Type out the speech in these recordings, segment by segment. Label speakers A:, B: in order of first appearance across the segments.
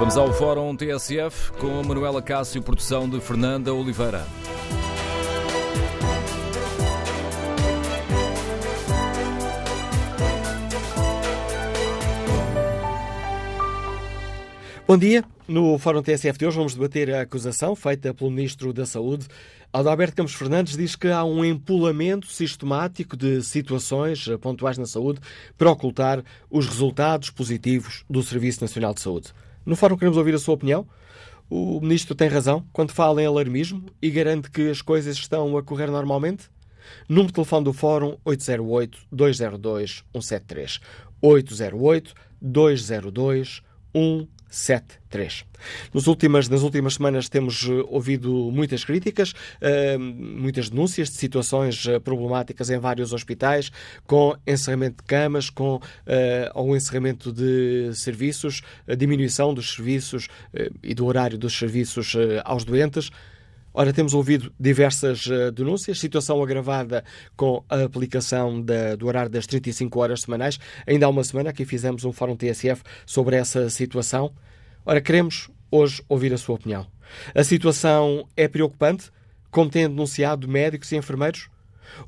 A: Vamos ao Fórum TSF com Manuela Cássio, produção de Fernanda Oliveira.
B: Bom dia. No Fórum TSF de hoje vamos debater a acusação feita pelo Ministro da Saúde. Adalberto Campos Fernandes diz que há um empolamento sistemático de situações pontuais na saúde para ocultar os resultados positivos do Serviço Nacional de Saúde. No Fórum queremos ouvir a sua opinião. O Ministro tem razão quando fala em alarmismo e garante que as coisas estão a correr normalmente? Número de telefone do Fórum 808-202-173. 808-202-173. 73. Nos últimas, nas últimas semanas temos eh, ouvido muitas críticas, uh, muitas denúncias de situações uh, problemáticas em vários hospitais, com encerramento de camas, com ou encerramento de serviços, a diminuição dos serviços e do horário dos serviços aos doentes. Ora, temos ouvido diversas uh, denúncias, situação agravada com a aplicação do horário das 35 horas semanais. Ainda há uma semana que fizemos um fórum TSF sobre essa situação. Ora, queremos hoje ouvir a sua opinião. A situação é preocupante, como têm denunciado médicos e enfermeiros?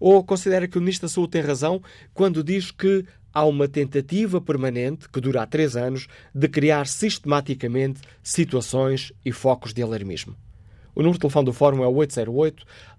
B: Ou considera que o Ministro da Saúde tem razão quando diz que há uma tentativa permanente, que dura há três anos, de criar sistematicamente situações e focos de alarmismo? O número de telefone do Fórum é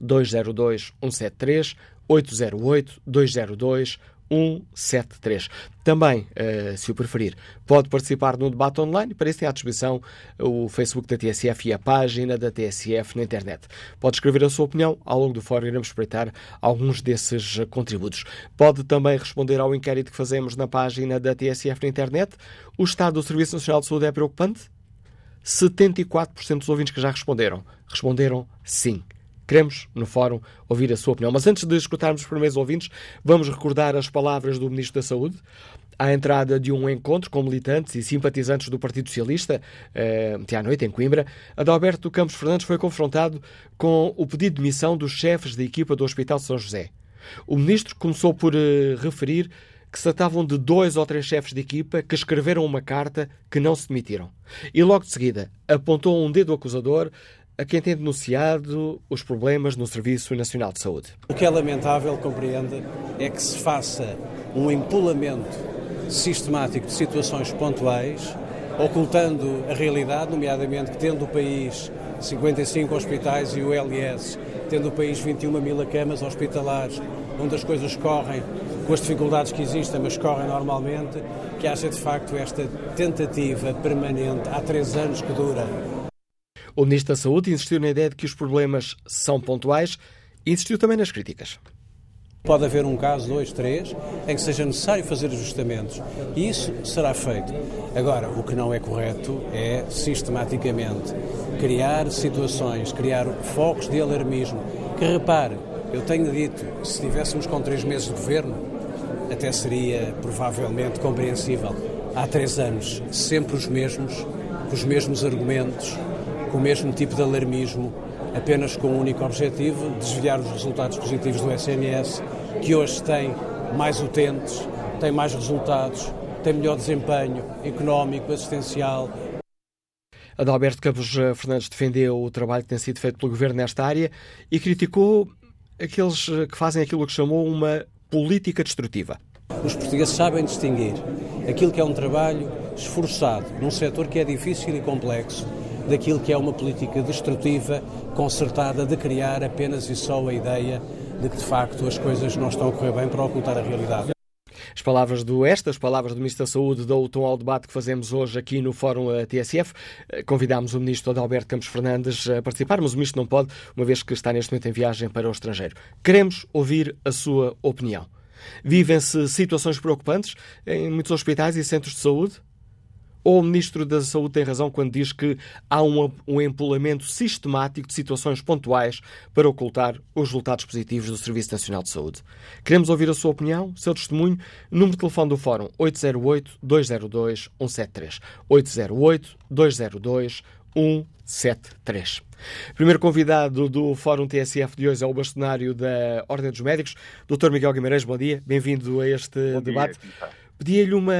B: 808-202-173, 808-202-173. Também, uh, se o preferir, pode participar no debate online. Para isso tem à disposição o Facebook da TSF e a página da TSF na internet. Pode escrever a sua opinião. Ao longo do fórum iremos espreitar alguns desses contributos. Pode também responder ao inquérito que fazemos na página da TSF na internet. O estado do Serviço Nacional de Saúde é preocupante? 74% dos ouvintes que já responderam, responderam sim. Queremos, no fórum, ouvir a sua opinião. Mas antes de escutarmos os primeiros ouvintes, vamos recordar as palavras do Ministro da Saúde à entrada de um encontro com militantes e simpatizantes do Partido Socialista, eh, à noite, em Coimbra. Adalberto Campos Fernandes foi confrontado com o pedido de missão dos chefes da equipa do Hospital de São José. O Ministro começou por eh, referir que se tratavam de dois ou três chefes de equipa que escreveram uma carta que não se demitiram. E logo de seguida apontou um dedo acusador a quem tem denunciado os problemas no Serviço Nacional de Saúde.
C: O que é lamentável, compreende, é que se faça um empolamento sistemático de situações pontuais, ocultando a realidade, nomeadamente que tendo o país 55 hospitais e o LS, tendo o país 21 mil camas hospitalares, onde as coisas correm com as dificuldades que existem, mas correm normalmente, que haja de facto esta tentativa permanente, há três anos que dura.
B: O Ministro da Saúde insistiu na ideia de que os problemas são pontuais e insistiu também nas críticas.
C: Pode haver um caso, dois, três, em que seja necessário fazer ajustamentos. E isso será feito. Agora, o que não é correto é, sistematicamente, criar situações, criar focos de alarmismo. Que repare, eu tenho dito, se estivéssemos com três meses de governo, até seria provavelmente compreensível. Há três anos, sempre os mesmos, com os mesmos argumentos, com o mesmo tipo de alarmismo, apenas com o um único objetivo, desviar os resultados positivos do SNS, que hoje tem mais utentes, tem mais resultados, tem melhor desempenho económico, assistencial.
B: Adalberto Campos eh, Fernandes defendeu o trabalho que tem sido feito pelo Governo nesta área e criticou aqueles eh, que fazem aquilo que chamou uma política destrutiva.
C: Os portugueses sabem distinguir aquilo que é um trabalho esforçado num setor que é difícil e complexo daquilo que é uma política destrutiva, concertada, de criar apenas e só a ideia de que de facto as coisas não estão a correr bem para ocultar a realidade.
B: As palavras do Oeste, as palavras do Ministro da Saúde dão o tom ao debate que fazemos hoje aqui no Fórum eh, TSF. Eh, convidámos o Ministro Adalberto Campos Fernandes a participar, mas o Ministro não pode, uma vez que está neste momento em viagem para o estrangeiro. Queremos ouvir a sua opinião. Vivem-se situações preocupantes em muitos hospitais e centros de saúde? Ou o Ministro da Saúde tem razão quando diz que há um, um empolamento sistemático de situações pontuais para ocultar os resultados positivos do Serviço Nacional de Saúde? Queremos ouvir a sua opinião, seu testemunho. Número de telefone do Fórum 808-202-173. 808-202-173. Primeiro convidado do Fórum TSF de hoje é o bastonário da Ordem dos Médicos, Dr. Miguel Guimarães. Bom dia, bem-vindo a este
D: bom
B: debate.
D: Dia,
B: Pedia-lhe uma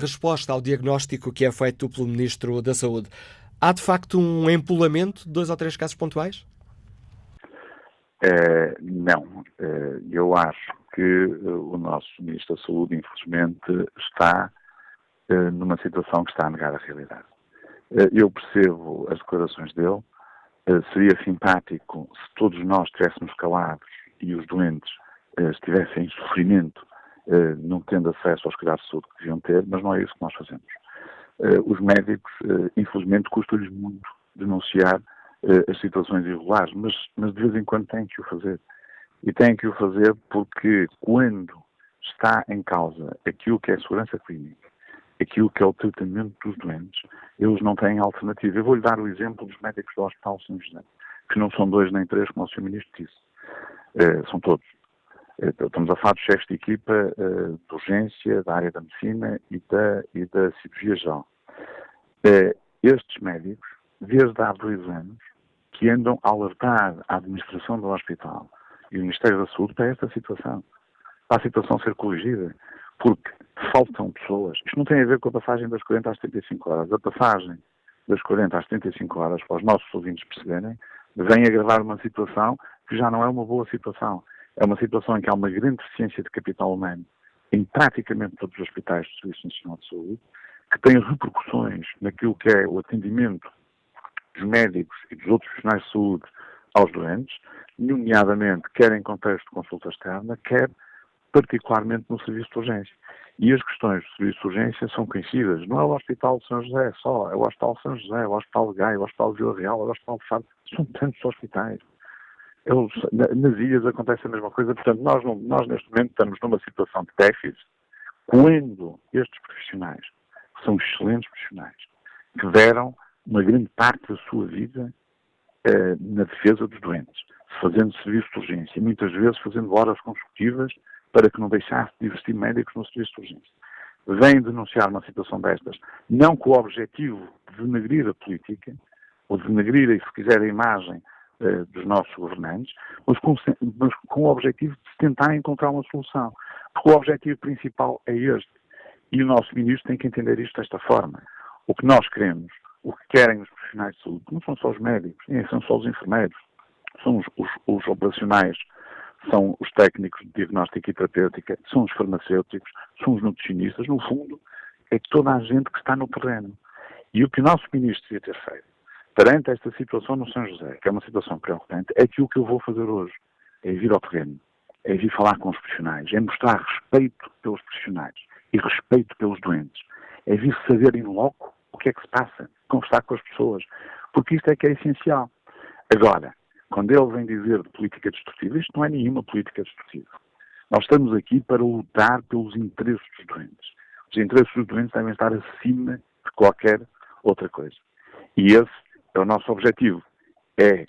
B: resposta ao diagnóstico que é feito pelo Ministro da Saúde. Há de facto um empolamento de dois ou três casos pontuais?
D: Uh, não. Uh, eu acho que uh, o nosso Ministro da Saúde, infelizmente, está numa situação que está a negar a realidade. eu percebo as declarações dele. seria simpático se todos nós estivéssemos calados e os doentes estivessem em sofrimento, não tendo acesso aos cuidados de saúde que deviam ter, mas não é isso que nós fazemos. os médicos, infelizmente, custa-lhes muito denunciar as situações irregulares, mas, mas de vez em quando têm que o fazer. E têm que o fazer porque quando está em causa aquilo que é a segurança clínica, aquilo que é o tratamento dos doentes, eles não têm alternativa. Eu vou-lhe dar o exemplo dos médicos do Hospital São José, que não são dois nem três, como o Sr. Ministro disse. São todos. Uh, estamos a falar de chefes de equipa uh, de urgência, da área da medicina e da, e da cirurgia geral. estes médicos, desde há dois anos, que andam a alertar a administração do hospital e o Ministério da Saúde para esta situação, para a situação ser corrigida, porque faltam pessoas. Isto não tem a ver com a passagem das 40 às 35 horas. A passagem das 40 às 35 horas, para os nossos ouvintes perceberem, vem agravar uma situação que já não é uma boa situação. É uma situação em que há uma grande deficiência de capital humano em praticamente todos os hospitais do Serviço Nacional de Saúde, que tem repercussões naquilo que é o atendimento dos médicos e dos outros profissionais de saúde aos doentes, nomeadamente quer em contexto de consulta externa, quer particularmente no serviço de urgência. E as questões do serviço de urgência são conhecidas. Não é o Hospital de São José só, é o Hospital de São José, é o Hospital de Gaia, é o Hospital de Vila Real, é o Hospital de Fado. São tantos hospitais. Nas ilhas acontece a mesma coisa. Portanto, nós, nós neste momento estamos numa situação de déficit quando estes profissionais, que são excelentes profissionais, que deram uma grande parte da sua vida uh, na defesa dos doentes, fazendo serviço de urgência, muitas vezes fazendo horas consecutivas para que não deixasse de existir médicos no serviço de urgência. Vem denunciar uma situação destas, não com o objetivo de denegrir a política, ou de denegrir, se quiser, a imagem uh, dos nossos governantes, mas com, mas com o objetivo de tentar encontrar uma solução. Porque o objetivo principal é este. E o nosso ministro tem que entender isto desta forma. O que nós queremos o que querem os profissionais de saúde, não são só os médicos, nem são só os enfermeiros, são os, os, os operacionais, são os técnicos de diagnóstico e terapêutica, são os farmacêuticos, são os nutricionistas, no fundo, é toda a gente que está no terreno. E o que o nosso ministro devia ter feito, perante esta situação no São José, que é uma situação preocupante, é que o que eu vou fazer hoje é vir ao terreno, é vir falar com os profissionais, é mostrar respeito pelos profissionais e respeito pelos doentes, é vir saber em loco o que é que se passa, conversar com as pessoas, porque isto é que é essencial. Agora, quando ele vem dizer de política destrutiva, isto não é nenhuma política destrutiva. Nós estamos aqui para lutar pelos interesses dos doentes. Os interesses dos doentes devem estar acima de qualquer outra coisa. E esse o nosso objetivo. É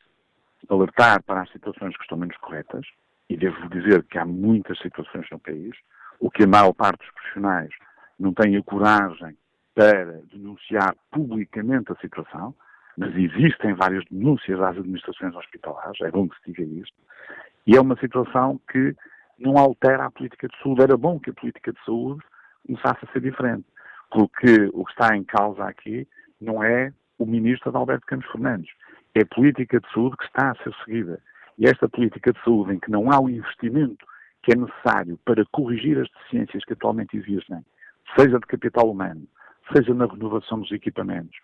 D: alertar para as situações que estão menos corretas, e devo dizer que há muitas situações no país, o que a maior parte dos profissionais não tem a coragem para denunciar publicamente a situação, mas existem várias denúncias às administrações hospitalares, é bom que se diga isto, e é uma situação que não altera a política de saúde. Era bom que a política de saúde começasse a ser diferente, porque o que está em causa aqui não é o ministro Adalberto Campos Fernandes, é a política de saúde que está a ser seguida. E esta política de saúde em que não há o investimento que é necessário para corrigir as deficiências que atualmente existem, seja de capital humano, seja na renovação dos equipamentos,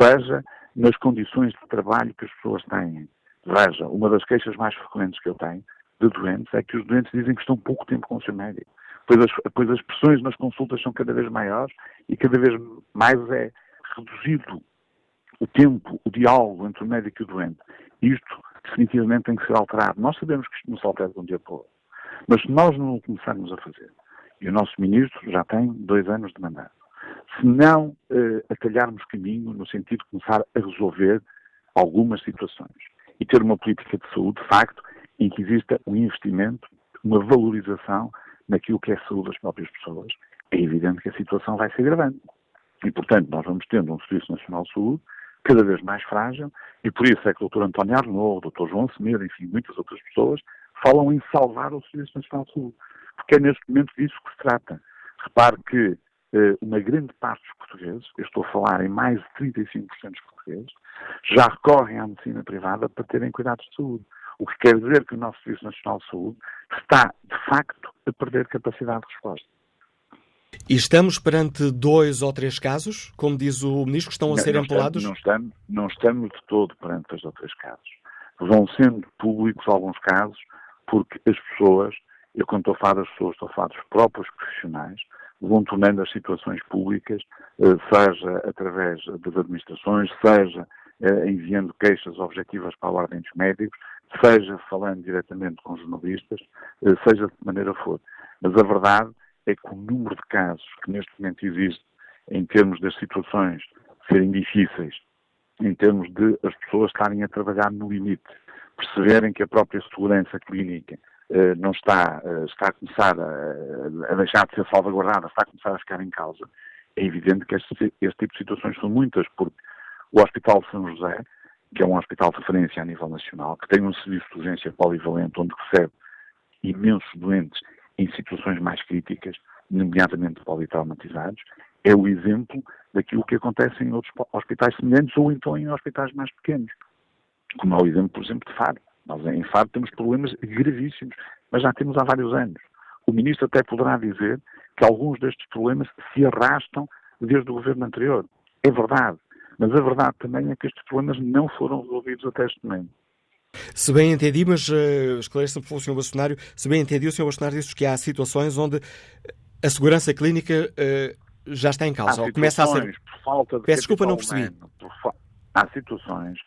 D: seja nas condições de trabalho que as pessoas têm. Veja, uma das queixas mais frequentes que eu tenho de doentes é que os doentes dizem que estão pouco tempo com o seu médico. Pois as, pois as pressões nas consultas são cada vez maiores e cada vez mais é reduzido o tempo, o diálogo entre o médico e o doente. Isto definitivamente tem que ser alterado. Nós sabemos que isto não se altera de um dia para o outro. Mas se nós não o começarmos a fazer, e o nosso ministro já tem dois anos de mandato, se não uh, atalharmos caminho no sentido de começar a resolver algumas situações e ter uma política de saúde, de facto, em que exista um investimento, uma valorização naquilo que é a saúde das próprias pessoas, é evidente que a situação vai se agravando. E, portanto, nós vamos tendo um Serviço Nacional de Saúde cada vez mais frágil, e por isso é que o Dr. António Arnaud, o Dr. João Semedo, enfim, muitas outras pessoas, falam em salvar o Serviço Nacional de Saúde. Porque é neste momento disso que se trata Repare que eh, uma grande parte dos portugueses, eu estou a falar em mais de 35% dos portugueses, já recorrem à medicina privada para terem cuidados de saúde. O que quer dizer que o nosso Serviço Nacional de Saúde está, de facto, a perder capacidade de resposta.
B: E estamos perante dois ou três casos, como diz o Ministro, que estão a
D: não,
B: ser
D: não
B: empolados?
D: Estamos, não, estamos, não estamos de todo perante dois ou três casos. Vão sendo públicos alguns casos, porque as pessoas, eu quando estou a falar das pessoas, estou a falar dos próprios profissionais, vão tornando as situações públicas, eh, seja através das administrações, seja eh, enviando queixas objetivas para a Ordem dos Médicos, seja falando diretamente com jornalistas, eh, seja de que maneira for. Mas a verdade é que o número de casos que neste momento existe, em termos das situações serem difíceis, em termos de as pessoas estarem a trabalhar no limite, perceberem que a própria segurança clínica eh, não está, eh, está a começar a, a, deixar de ser salvaguardada, está a começar a ficar em causa, é evidente que este, este tipo de situações são muitas, porque o Hospital de São José, que é um hospital de referência a nível nacional, que tem um serviço de urgência polivalente, onde recebe imensos doentes em situações mais críticas, nomeadamente politraumatizados, é o exemplo daquilo que acontece em outros hospitais semelhantes ou então em hospitais mais pequenos, como é o exemplo, por exemplo, de Faro. Nós em Faro temos problemas gravíssimos, mas já temos há vários anos. O Ministro até poderá dizer que alguns destes problemas se arrastam desde o governo anterior. É verdade. Mas a verdade também é que estes problemas não foram resolvidos até este momento.
B: Se bem entendi, mas uh, esclareça-me, por favor, Sr. Bastonário, se bem entendi, o Sr. Bastonário disse que há situações onde a segurança clínica uh, já está em causa, ou começa a ser...
D: Por falta de
B: Peço desculpa, não percebi.
D: Humano, fa... Há situações,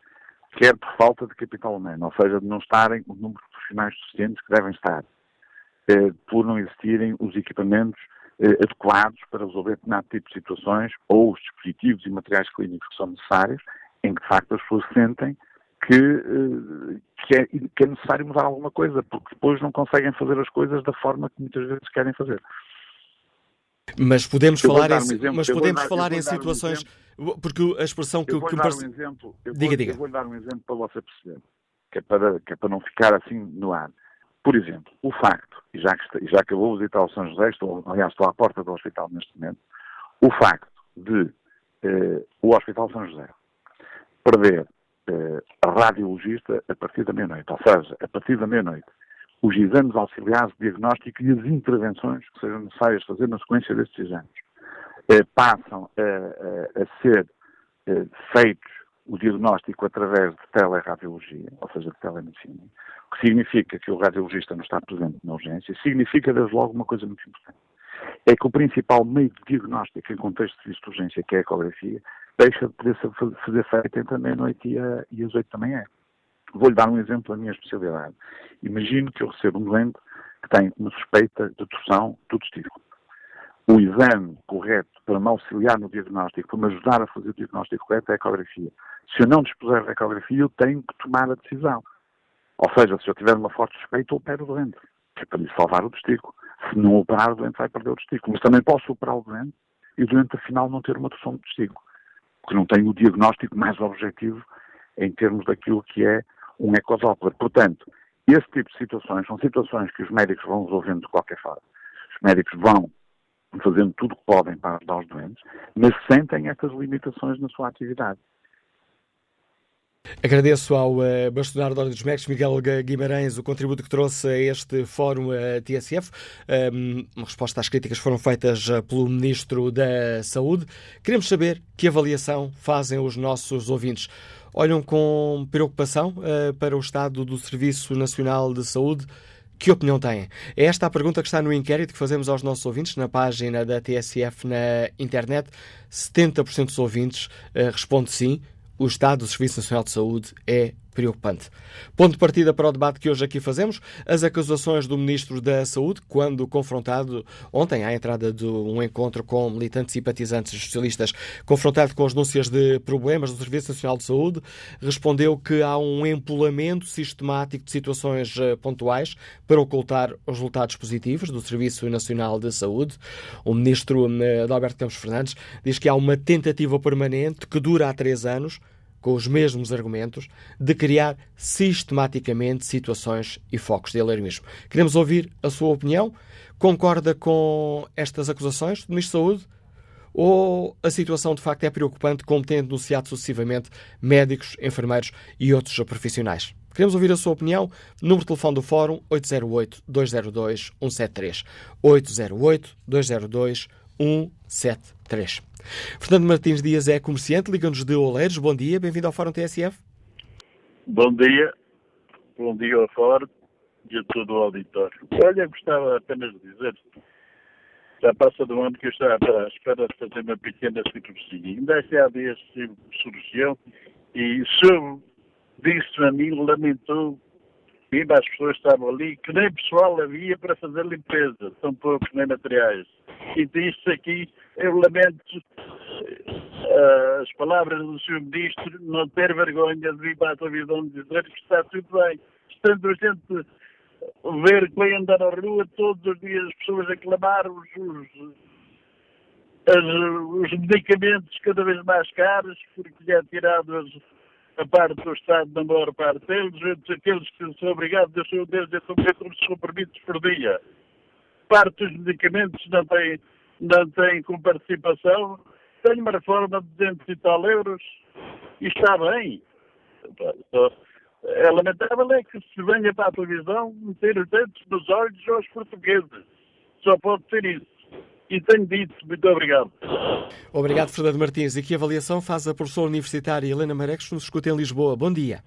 D: quer por falta de capital humano, ou seja, de não estarem o número de profissionais suficientes que devem estar, uh, por não existirem os equipamentos adequados para resolver determinado tipo de situações, ou os dispositivos e materiais clínicos que são necessários, em que de facto as pessoas sentem que, eh, que, é, que, é, necessário mudar alguma coisa, porque depois não conseguem fazer as coisas da forma que muitas vezes querem fazer.
B: Mas podemos eu falar, em, exemplo, mas podemos dar, falar em situações. Um porque a expressão que,
D: eu vou
B: que
D: dar um exemplo, eu
B: diga,
D: vou,
B: diga.
D: Eu vou dar um exemplo para você perceber, que é para, que é para não ficar assim no ar. Por exemplo, o facto, e já que, já que eu vou visitar o São José, estou, aliás, estou à porta do hospital neste momento, o facto de eh, o Hospital São José perder eh, radiologista a partir da meia-noite, ou seja, a partir da meia-noite, os exames auxiliares de diagnóstico e as intervenções que sejam necessárias fazer na sequência destes exames eh, passam a, a, a ser eh, feitos o diagnóstico através de teleradiologia, ou seja, de telemedicina, o que significa que o radiologista não está presente na urgência, significa desde logo uma coisa muito importante. É que o principal meio de diagnóstico em contexto de de urgência, que é a ecografia, deixa de poder fazer feita entre a meia-noite e, e, as oito da manhã. Vou-lhe dar um exemplo da minha especialidade. Imagino que eu recebo um doente que tem uma suspeita de torção do testículo. O exame correto para me auxiliar no diagnóstico, para me ajudar a fazer o diagnóstico correto é a ecografia. Se eu não dispuser da ecografia, eu tenho que tomar a decisão. Ou seja, se eu tiver uma forte suspeita, eu opero o doente, que é para lhe salvar o testículo. Se não operar, o doente vai perder o testículo. Mas também posso operar o doente e o doente, afinal, não ter uma torção do testículo que não tem o diagnóstico mais objetivo em termos daquilo que é um ecodoppler. Portanto, esse tipo de situações são situações que os médicos vão resolvendo de qualquer forma. Os médicos vão fazendo tudo o que podem para ajudar os doentes, mas sentem estas limitações na sua atividade.
B: Agradeço ao uh, bastonário da Ordem dos Médicos, Miguel Guimarães, o contributo que trouxe a este fórum uh, TSF. Um, uma resposta às críticas foram feitas uh, pelo Ministro da Saúde. Queremos saber que avaliação fazem os nossos ouvintes. Olham com preocupação uh, para o estado do Serviço Nacional de Saúde? Que opinião têm? É esta a pergunta que está no inquérito que fazemos aos nossos ouvintes na página da TSF na internet. 70% dos ouvintes uh, responde sim o estado do Serviço Nacional de Saúde é preocupante. Ponto de partida para o debate que hoje aqui fazemos, as acusações do Ministro da Saúde, quando confrontado ontem à entrada de um encontro com militantes e simpatizantes socialistas, confrontado com as denúncias de problemas do Serviço Nacional de Saúde, respondeu que há um empolamento sistemático de situações eh, pontuais para ocultar os resultados positivos do Serviço Nacional de Saúde. O Ministro eh, Alberto Campos Fernandes diz que há uma tentativa permanente que dura há três anos com os mesmos argumentos, de criar sistematicamente situações e focos de alarmismo. Queremos ouvir a sua opinião. Concorda com estas acusações do Ministro da Saúde? Ou a situação de facto é preocupante, como têm denunciado sucessivamente médicos, enfermeiros e outros profissionais? Queremos ouvir a sua opinião. Número de telefone do Fórum 808-202-173. 808-202-173. Fernando Martins Dias é comerciante, liga-nos de Oleiros. Bom dia, bem-vindo ao Fórum TSF.
E: Bom dia, bom dia ao Fórum e a todo o auditório. Olha, gostava apenas de dizer já passa do ano que eu estava à espera de fazer uma pequena cirurgia. Ainda há dias surgiu e soube disse a mim, lamentou, viva as pessoas estavam ali, que nem pessoal havia para fazer limpeza, são poucos nem materiais. E disse aqui, eu lamento uh, as palavras do Sr. Ministro, não ter vergonha de vir para a televisão dizer que está tudo bem. Estando a gente ver que vem andar na rua todos os dias as pessoas a clamar os, os, os medicamentos cada vez mais caros, porque lhe é tirado as a parte do Estado, na maior parte deles, aqueles que são obrigados a ser desde a os comprimidos por dia. Parte dos medicamentos não tem, não tem com participação, tem uma reforma de 200 e tal euros e está bem. É lamentável é que se venha para a televisão meter os dentes nos olhos aos portugueses. Só pode ser isso. E tenho dito. Muito obrigado.
B: Obrigado, Fernando Martins. E que avaliação faz a professora universitária Helena Marex, que nos escuta em Lisboa? Bom dia.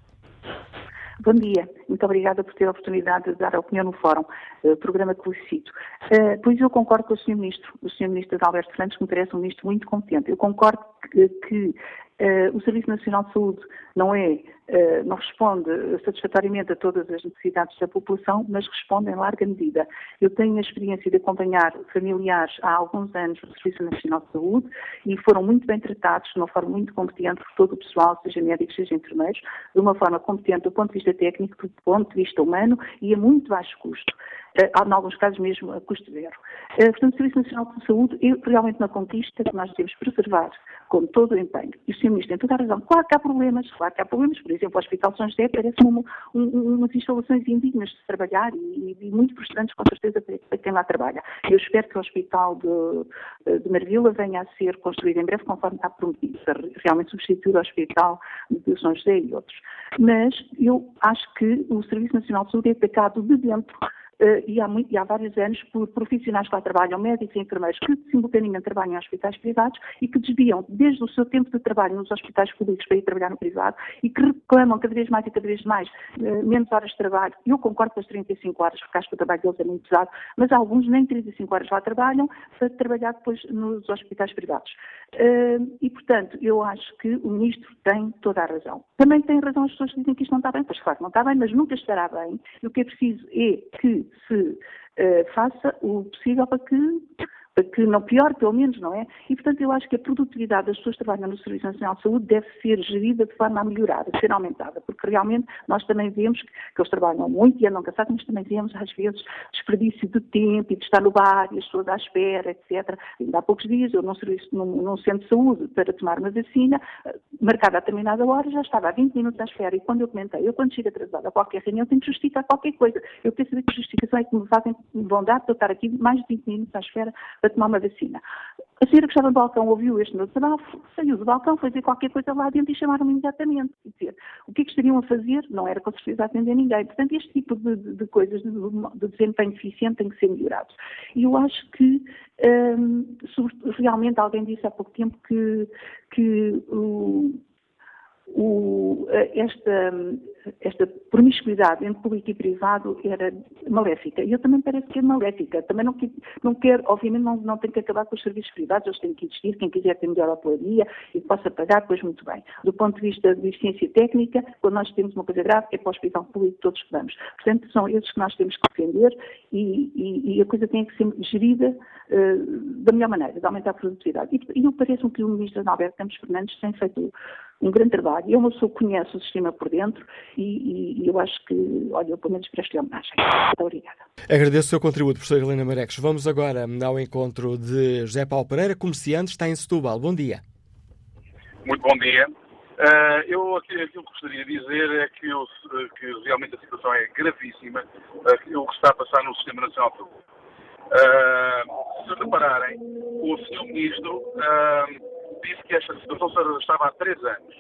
F: Bom dia, muito obrigada por ter a oportunidade de dar a opinião no Fórum, uh, programa que felicito. Uh, pois eu concordo com o Sr. Ministro, o Sr. Ministro Alberto Fernandes, que me parece um ministro muito competente. Eu concordo que, que Uh, o Serviço Nacional de Saúde não é, uh, não responde satisfatoriamente a todas as necessidades da população, mas responde em larga medida. Eu tenho a experiência de acompanhar familiares há alguns anos no Serviço Nacional de Saúde e foram muito bem tratados de uma forma muito competente por todo o pessoal, seja médicos, seja enfermeiros, de uma forma competente do ponto de vista técnico, do ponto de vista humano e a muito baixo custo. Uh, em alguns casos mesmo a custo zero. portanto, o Serviço Nacional de Saúde é realmente uma conquista que nós devemos preservar com todo o empenho. E o Sr. Ministro tem toda a razão. Claro que há problemas, claro que há problemas. Por exemplo, o Hospital São José parece um, um, umas instalações indignas de trabalhar e, e, muito frustrantes, com certeza, para quem lá trabalha. Eu espero que o Hospital de, de Marvila venha a ser construído em breve, conforme está prometido, para realmente substituir o Hospital de São José e outros. Mas eu acho que o Serviço Nacional de Saúde é atacado de dentro e, há muito, e, há vários anos por profissionais que lá trabalham, médicos e enfermeiros, que simultaneamente trabalham em hospitais privados e que desviam desde o seu tempo de trabalho nos hospitais públicos para ir trabalhar no privado e que reclamam cada vez mais e cada vez mais uh, menos horas de trabalho. Eu concordo com as 35 horas, porque acho que o trabalho deles é muito pesado, mas alguns nem 35 horas lá trabalham para trabalhar depois nos hospitais privados. Uh, e, portanto, eu acho que o Ministro tem toda a razão. Também tem razão as pessoas que dizem que isto não está bem, pois claro não está bem, mas nunca estará bem. E o que é preciso é que se uh, faça o possível para que que não pior, pelo menos, não é? E, portanto, eu acho que a produtividade das pessoas que trabalham no Serviço Nacional de Saúde deve ser gerida de forma a melhorar, a ser aumentada, porque realmente nós também vemos que, que eles trabalham muito e andam cansados, mas também vemos, às vezes, desperdício de tempo e de estar no bar e as pessoas à espera, etc. Ainda há poucos dias, eu num, serviço, num, num centro de saúde para tomar uma vacina, eh, marcada a determinada hora, já estava há 20 minutos à espera. E quando eu comentei, eu quando chego atrasada a qualquer reunião, tenho que justificar qualquer coisa. Eu quero saber que justificação é que me fazem, me vão dar para estar aqui mais de 20 minutos à espera para tomar uma vacina. A senhora que estava no balcão ouviu este meu desabafo, saiu do balcão, foi dizer qualquer coisa lá dentro e chamaram-me imediatamente. Dizer, o que é que estariam a fazer? Não era com certeza atender ninguém. Portanto, este tipo de, de, de coisas, de, de, desempenho eficiente, tem que ser melhorado. E eu acho que, hum, realmente, alguém disse há pouco tempo que, que o o, esta, esta promiscuidade entre público e privado era maléfica. E eu também parece que é maléfica. Também não, não quero, obviamente, não, não tem que acabar com os serviços privados, eles têm que existir. Quem quiser ter melhor hotelaria e possa pagar, pois muito bem. Do ponto de vista de eficiência técnica, quando nós temos uma coisa grave, é para o hospital público todos que vamos. Portanto, são esses que nós temos que defender e, e, e a coisa tem que ser gerida uh, da melhor maneira, de aumentar a produtividade. E, e parece-me que o ministro Alberto Campos Fernandes tem feito um grande trabalho. Eu, uma pessoa que conhece o sistema por dentro e, e eu acho que, olha, eu pelo menos presto-lhe homenagem. Muito obrigada.
B: Agradeço o seu contributo, professora Helena Mareques. Vamos agora ao encontro de José Paulo Pereira, comerciante, está em Setúbal. Bom dia.
G: Muito bom dia. Uh, eu aquilo que gostaria de dizer é que, eu, que realmente a situação é gravíssima, uh, o que está a passar no Sistema Nacional de Saúde. Uh, se repararem, o Sr. Ministro uh, disse que esta situação estava há três anos.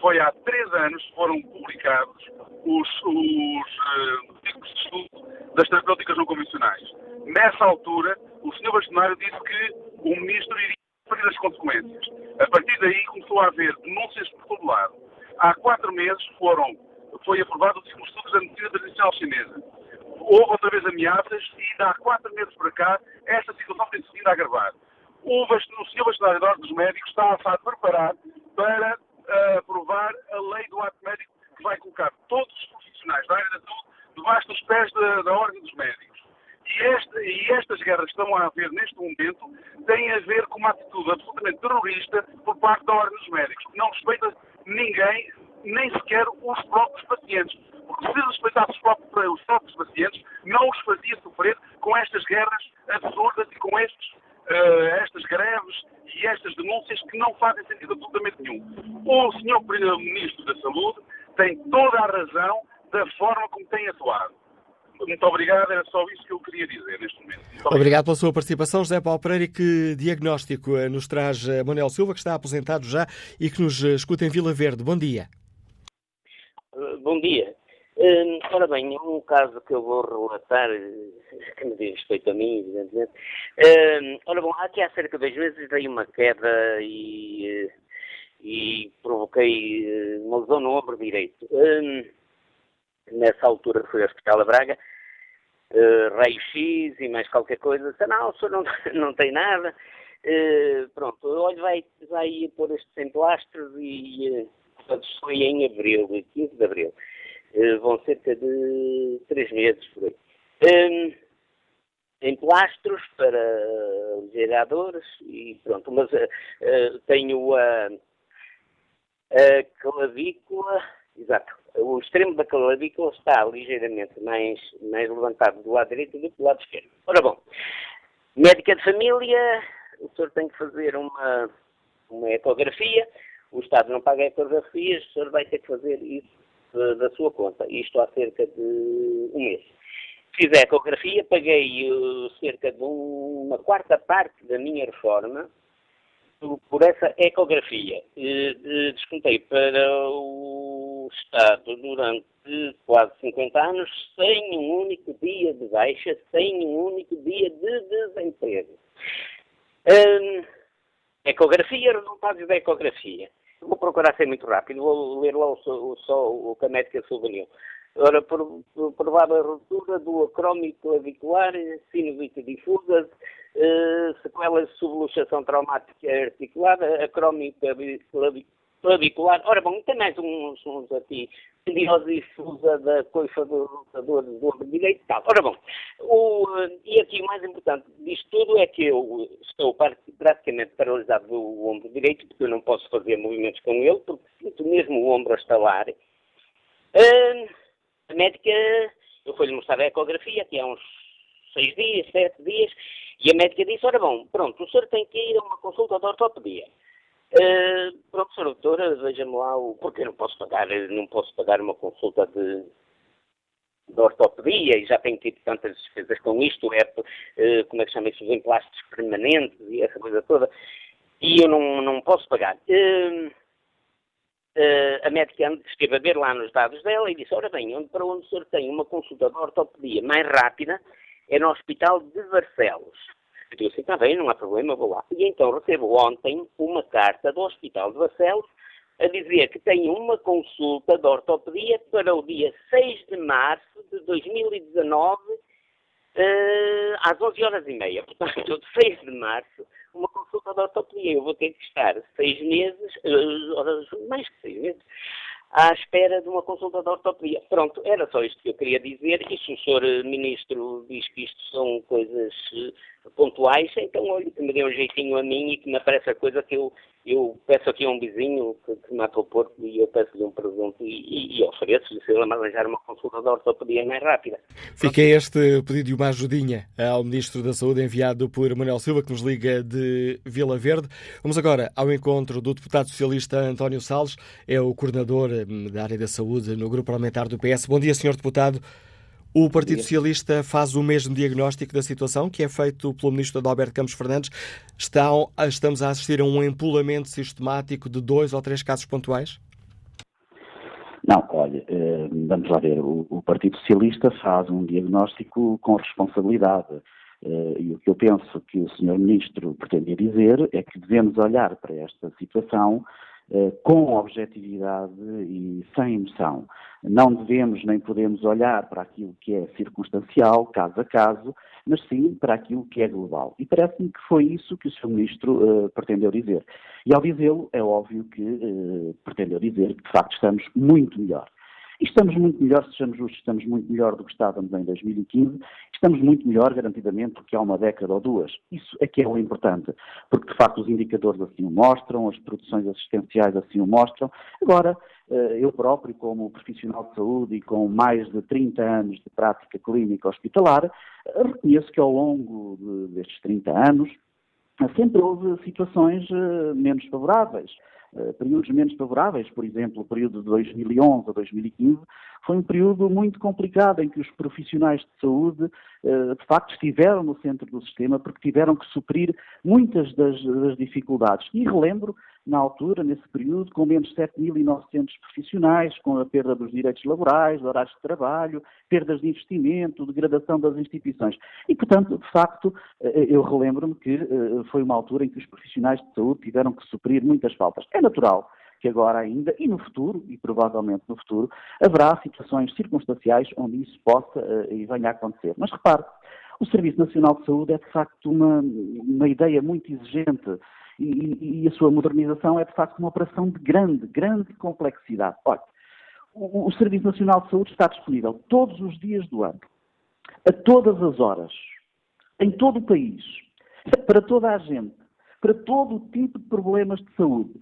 G: Foi há três anos que foram publicados os, os tipos de estudo das terapêuticas não convencionais. Nessa altura, o Sr. Bastonário disse que o Ministro iria sofrer as consequências. A partir daí começou a haver denúncias por todo lado. Há quatro meses foram, foi aprovado o segundo estudo da medicina tradicional chinesa. Houve outra vez ameaças e há quatro meses para cá esta situação tem-se vindo a agravar. O, o da Ordem dos Médicos está a preparar para uh, aprovar a lei do ato médico que vai colocar todos os profissionais da área da saúde debaixo dos pés da, da Ordem dos Médicos. E, este, e, estas guerras que estão a haver neste momento têm a ver com uma atitude absolutamente terrorista por parte da Ordem dos Médicos, que não respeita ninguém, nem sequer os próprios pacientes. Porque se respeitasse os próprios, os próprios pacientes, não os fazia sofrer com estas guerras absurdas e com estes, uh, estas greves e estas denúncias que não fazem sentido absolutamente nenhum. O Sr. Primeiro-Ministro da Saúde tem toda a razão da forma como tem atuado. Muito obrigado, era só isso que eu queria dizer neste momento.
B: Obrigado. obrigado. pela sua participação, José Paulo Pereira. E que diagnóstico eh, nos traz eh, Manuel Silva, que está aposentado já e que nos escuta em Vila Verde. Bom dia.
H: Bom dia. Uh, ora bem, um caso que eu vou relatar, que me diz respeito a mim, evidentemente. Uh, ora bom, aqui há cerca de dois meses dei uma queda e, e provoquei uma lesão no ombro direito. Uh, nessa altura fui ao Hospital da Braga, uh, raio-x e mais qualquer coisa. Disse, não, o senhor não, não tem nada. Uh, pronto, olha, vai, vai pôr estes emplastros e uh, foi em abril, 15 de abril. Uh, vão cerca de três meses por aí. Um, emplastros para geradores e pronto, mas uh, tenho a, a clavícula, exato, o extremo da clavícula está ligeiramente mais, mais levantado do lado direito do que do lado esquerdo. Ora bom, médica de família, o senhor tem que fazer uma, uma ecografia, o Estado não paga ecografias, o senhor vai ter que fazer isso da, sua conta. Isto há cerca de um mês. Fiz a ecografia, paguei uh, cerca de uma quarta parte da minha reforma por essa ecografia. Uh, descontei para o Estado durante quase 50 anos sem um único dia de baixa, sem um único dia de desemprego. Hum, ecografia, resultados da ecografia. Vou procurar ser muito rápido, vou ler lá o, o, o, o que a médica sublinhou. Ora, provável ruptura do acrómio clavicular, sinovite difusa, uh, sequelas de subluxação traumática articular, acrómio clavicular clavicular. Ora bom, tem mais uns, uns aqui, tendinose difusa da coifa do do ombro direito e tal. Ora bom, o, e aqui o mais importante disto tudo é que eu estou praticamente paralisado do ombro direito, porque eu não posso fazer movimentos com ele, porque sinto mesmo o ombro a estalar. Uh, a médica, eu fui-lhe mostrar a ecografia aqui há uns seis dias, sete dias, e a médica disse, ora bom, pronto, o senhor tem que ir a uma consulta de ortopedia. Uh, professora doutora, veja-me lá o porque não posso pagar, não posso pagar uma consulta de, de ortopedia e já tenho tido tantas despesas com isto, é uh, como é que chama isso, os emplastos permanentes e essa coisa toda, e eu não, não posso pagar. Uh, uh, a médica esteve a ver lá nos dados dela e disse, ora bem, onde, para onde o senhor tem uma consulta de ortopedia mais rápida é no Hospital de Barcelos. Eu disse, está bem, não há problema, vou lá. E então recebo ontem uma carta do Hospital de Barcelos a dizer que tenho uma consulta de ortopedia para o dia 6 de março de 2019 uh, eh, às 11 horas e meia. Portanto, 6 de março, uma consulta de ortopedia. Eu vou ter que estar seis meses, uh, mais que seis meses, à espera de uma consulta de ortopedia. Pronto, era só isto que eu queria dizer. E se o Sr. Eh, Ministro diz que isto são coisas pontuais, então olha, que me dê um jeitinho a mim e que me apareça coisa que eu, eu peço aqui a um vizinho que, que mata o porco e eu peço-lhe um presente e, e, e ofereço-lhe se ele arranjar uma consulta de ortopedia mais rápida.
B: Fica este pedido de uma ajudinha ao Ministro da Saúde enviado por Manuel Silva, que nos liga de Vila Verde. Vamos agora ao encontro do deputado socialista António Salles, é o coordenador hum, da área da saúde no Grupo Parlamentar do PS. Bom dia, senhor deputado. O Partido Socialista faz o mesmo diagnóstico da situação que é feito pelo Ministro Adalberto Campos Fernandes. estamos a assistir a um empolamento sistemático de dois ou três casos pontuais?
D: Não, olha, eh, vamos lá ver. O Partido Socialista faz um diagnóstico com responsabilidade. Eh, e o que eu penso que o Sr. Ministro pretendia dizer é que devemos olhar para esta situação com objetividade e sem emoção. Não devemos nem podemos olhar para aquilo que é circunstancial, caso a caso, mas sim para aquilo que é global. E parece-me que foi isso que o Sr. Ministro uh, pretendeu dizer. E ao dizê-lo, é óbvio que uh, pretendeu dizer que, de facto, estamos muito melhor. Estamos muito melhor, sejamos justos, estamos muito melhor do que estávamos em 2015, estamos muito melhor, garantidamente, do que há uma década ou duas. Isso é que é o importante, porque de facto os indicadores assim o mostram, as produções assistenciais assim o mostram. Agora, eh, eu próprio, como profissional de saúde e com mais de 30 anos de prática clínica hospitalar, reconheço que ao longo destes 30 anos sempre houve situações eh, menos favoráveis. Eh, períodos menos favoráveis, por exemplo, o período de 2011 a 2015, foi um período muito complicado em que os profissionais de saúde, eh, de facto, estiveram no centro do sistema porque tiveram que suprir muitas das, das dificuldades. E relembro na altura, nesse período, com menos de 7.900 profissionais, com a perda dos direitos laborais, horários de trabalho, perdas de investimento, degradação das instituições. E, portanto, de facto, eh, eu relembro-me que eh, foi uma altura em que os profissionais de saúde tiveram que suprir muitas faltas. É natural que agora ainda, e no futuro, e provavelmente no futuro, haverá situações circunstanciais onde isso possa eh, e venha a acontecer. Mas repare, o Serviço Nacional de Saúde é de facto uma, uma ideia muito exigente e, e, a sua modernização é de facto uma operação de grande, grande complexidade. Olha, o, o Serviço Nacional de Saúde está disponível todos os dias do ano, a todas as horas, em todo o país, para toda a gente, para todo o tipo de problemas de saúde.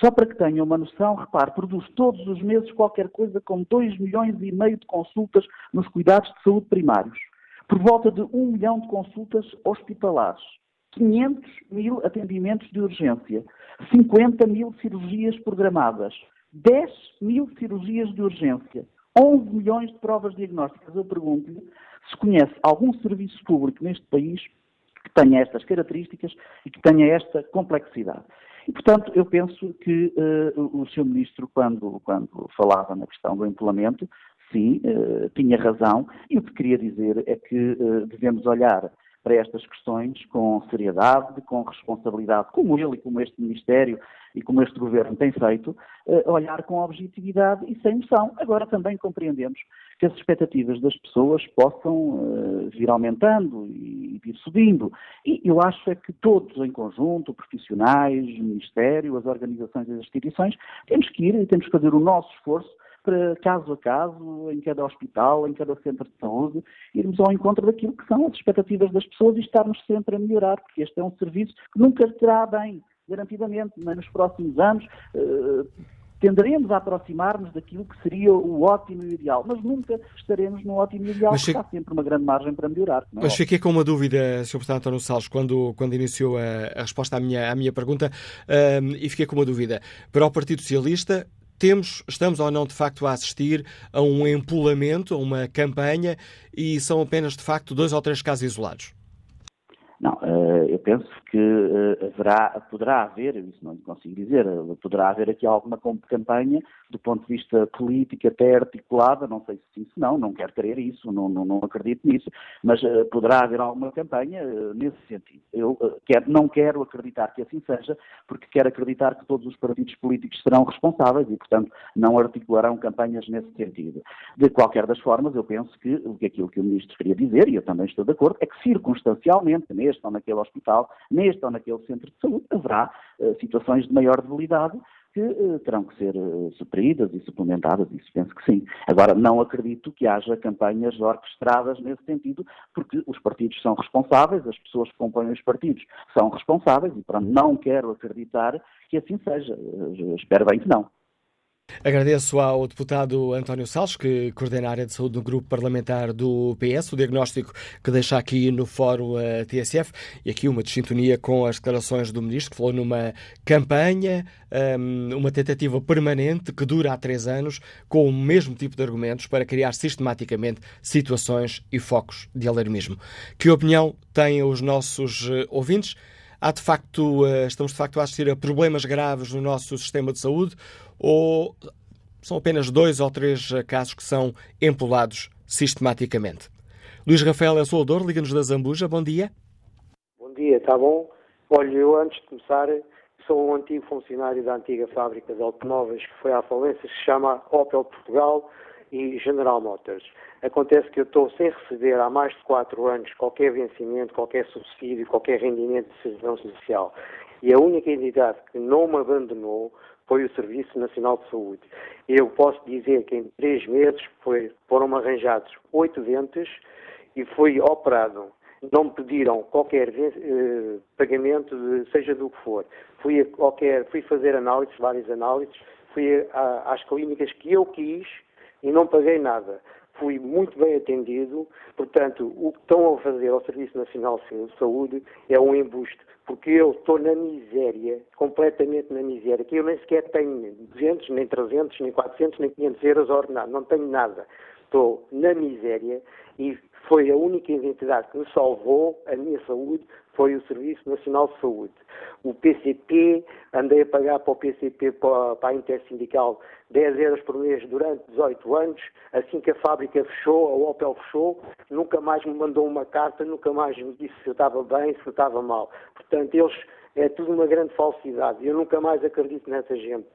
D: Só para que tenham uma noção, repare, produz todos os meses qualquer coisa como 2 milhões e meio de consultas nos cuidados de saúde primários, por volta de 1 milhão de consultas hospitalares, 500 mil atendimentos de urgência, 50 mil cirurgias programadas, 10 mil cirurgias de urgência, 11 milhões de provas diagnósticas. Eu pergunto-lhe se conhece algum serviço público neste país que tenha estas características e que tenha esta complexidade. E, portanto, eu penso que uh, o Sr. Ministro, quando, quando falava na questão do empolamento, sim, uh, tinha razão, e o que queria dizer é que uh, devemos olhar para estas questões com seriedade, com responsabilidade, como ele e como este Ministério e como este Governo tem feito, uh, olhar com objetividade e sem emoção. Agora também compreendemos que as expectativas das pessoas possam uh, vir aumentando e, e ir subindo. E eu acho é que todos em conjunto, profissionais, Ministério, as organizações e as instituições, temos que ir e temos que fazer o nosso esforço para, caso a caso, em cada hospital, em cada centro de saúde, irmos ao encontro daquilo que são as expectativas das pessoas e estarmos sempre a melhorar, porque este é um serviço que nunca terá bem, garantidamente, mas nos próximos anos. Uh, tenderemos a aproximar-nos daquilo que seria o ótimo e o ideal, mas nunca estaremos no ótimo e ideal, mas porque há sempre uma grande margem para melhorar.
B: É mas fiquei com uma dúvida, Sr. Presidente António Salles, quando, quando iniciou a, a resposta à minha, à minha pergunta, um, e fiquei com uma dúvida. Para o Partido Socialista, temos, estamos ou não de facto a assistir a um empolamento, a uma campanha, e são apenas de facto dois ou três casos isolados?
D: Não, eh, eu penso que eh, haverá, poderá haver, isso não consigo dizer, eh, poderá haver aqui alguma campanha do ponto de vista político até articulada, não sei se sim, se não, não quero crer isso, não, não, não acredito nisso, mas poderá haver alguma campanha nesse sentido. Eu quero, não quero acreditar que assim seja, porque quero acreditar que todos os partidos políticos serão responsáveis e, portanto, não articularão campanhas nesse sentido. De qualquer das formas, eu penso que, que aquilo que o Ministro queria dizer, e eu também estou de acordo, é que circunstancialmente, neste ou naquele hospital, neste ou naquele centro de saúde, haverá uh, situações de maior debilidade que uh, terão que ser uh, supridas e suplementadas, isso penso que sim. Agora, não acredito que haja campanhas orquestradas nesse sentido, porque os partidos são responsáveis, as pessoas que compõem os partidos são responsáveis, e para não quero acreditar
I: que assim seja. Espero bem que não.
B: Agradeço ao deputado António Salles, que coordena a área de saúde no grupo parlamentar do PS, o diagnóstico que deixa aqui no fórum TSF e aqui uma desintonia com as declarações do ministro, que falou numa campanha, hum, uma tentativa permanente que dura há três anos, com o mesmo tipo de argumentos para criar sistematicamente situações e focos de alarmismo. Que opinião têm os nossos eh, ouvintes? Há de facto, eh, estamos de facto a assistir a problemas graves no nosso sistema de saúde ou são apenas dois ou três casos que são empolados sistematicamente? Luís Rafael é o Soldor, liga-nos da Zambuja. Bom dia.
J: Bom dia, está bom? Olha, eu antes de começar, sou um antigo funcionário da antiga fábrica de automóveis que foi à falência, se chama Opel Portugal e General Motors. Acontece que eu estou sem receber há mais de quatro anos qualquer vencimento, qualquer subsídio, qualquer rendimento de servidão social. E a única entidade que não me abandonou foi o Serviço Nacional de Saúde. Eu posso dizer que em três meses foi, foram arranjados oito dentes e fui operado. Não me pediram qualquer eh, pagamento, de, seja do que for. Fui, qualquer, fui fazer análises, várias análises, fui a, às clínicas que eu quis e não paguei nada. Fui muito bem atendido, portanto, o que estão a fazer ao Serviço Nacional de Saúde é um embuste porque eu estou na miséria, completamente na miséria, que eu nem sequer tenho 200, nem 300, nem 400, nem 500 euros ordenado, não tenho nada. Estou na miséria e foi a única entidade que me salvou a minha saúde, foi o Serviço Nacional de Saúde. O PCP, andei a pagar para o PCP, para, a Intersindical, 10 euros por mês durante 18 anos. Assim que a fábrica fechou, a Opel fechou, nunca mais me mandou uma carta, nunca mais me disse se eu estava bem, se eu estava mal. Portanto, eles, é tudo uma grande falsidade. Eu nunca mais acredito nessa gente.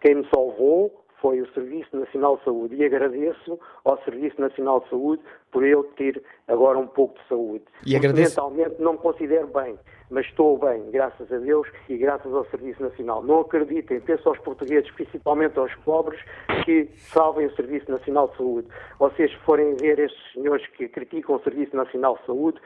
J: Quem me salvou foi o Serviço Nacional de Saúde e agradeço ao Serviço Nacional de Saúde por eu ter agora um pouco de saúde.
B: E agradeço...
J: Mentalmente não me considero bem, mas estou bem, graças a Deus e graças ao Serviço Nacional. Não acreditem, penso aos portugueses, principalmente aos pobres, que salvem o Serviço Nacional de Saúde. Vocês forem ver estes senhores que criticam o Serviço Nacional de Saúde,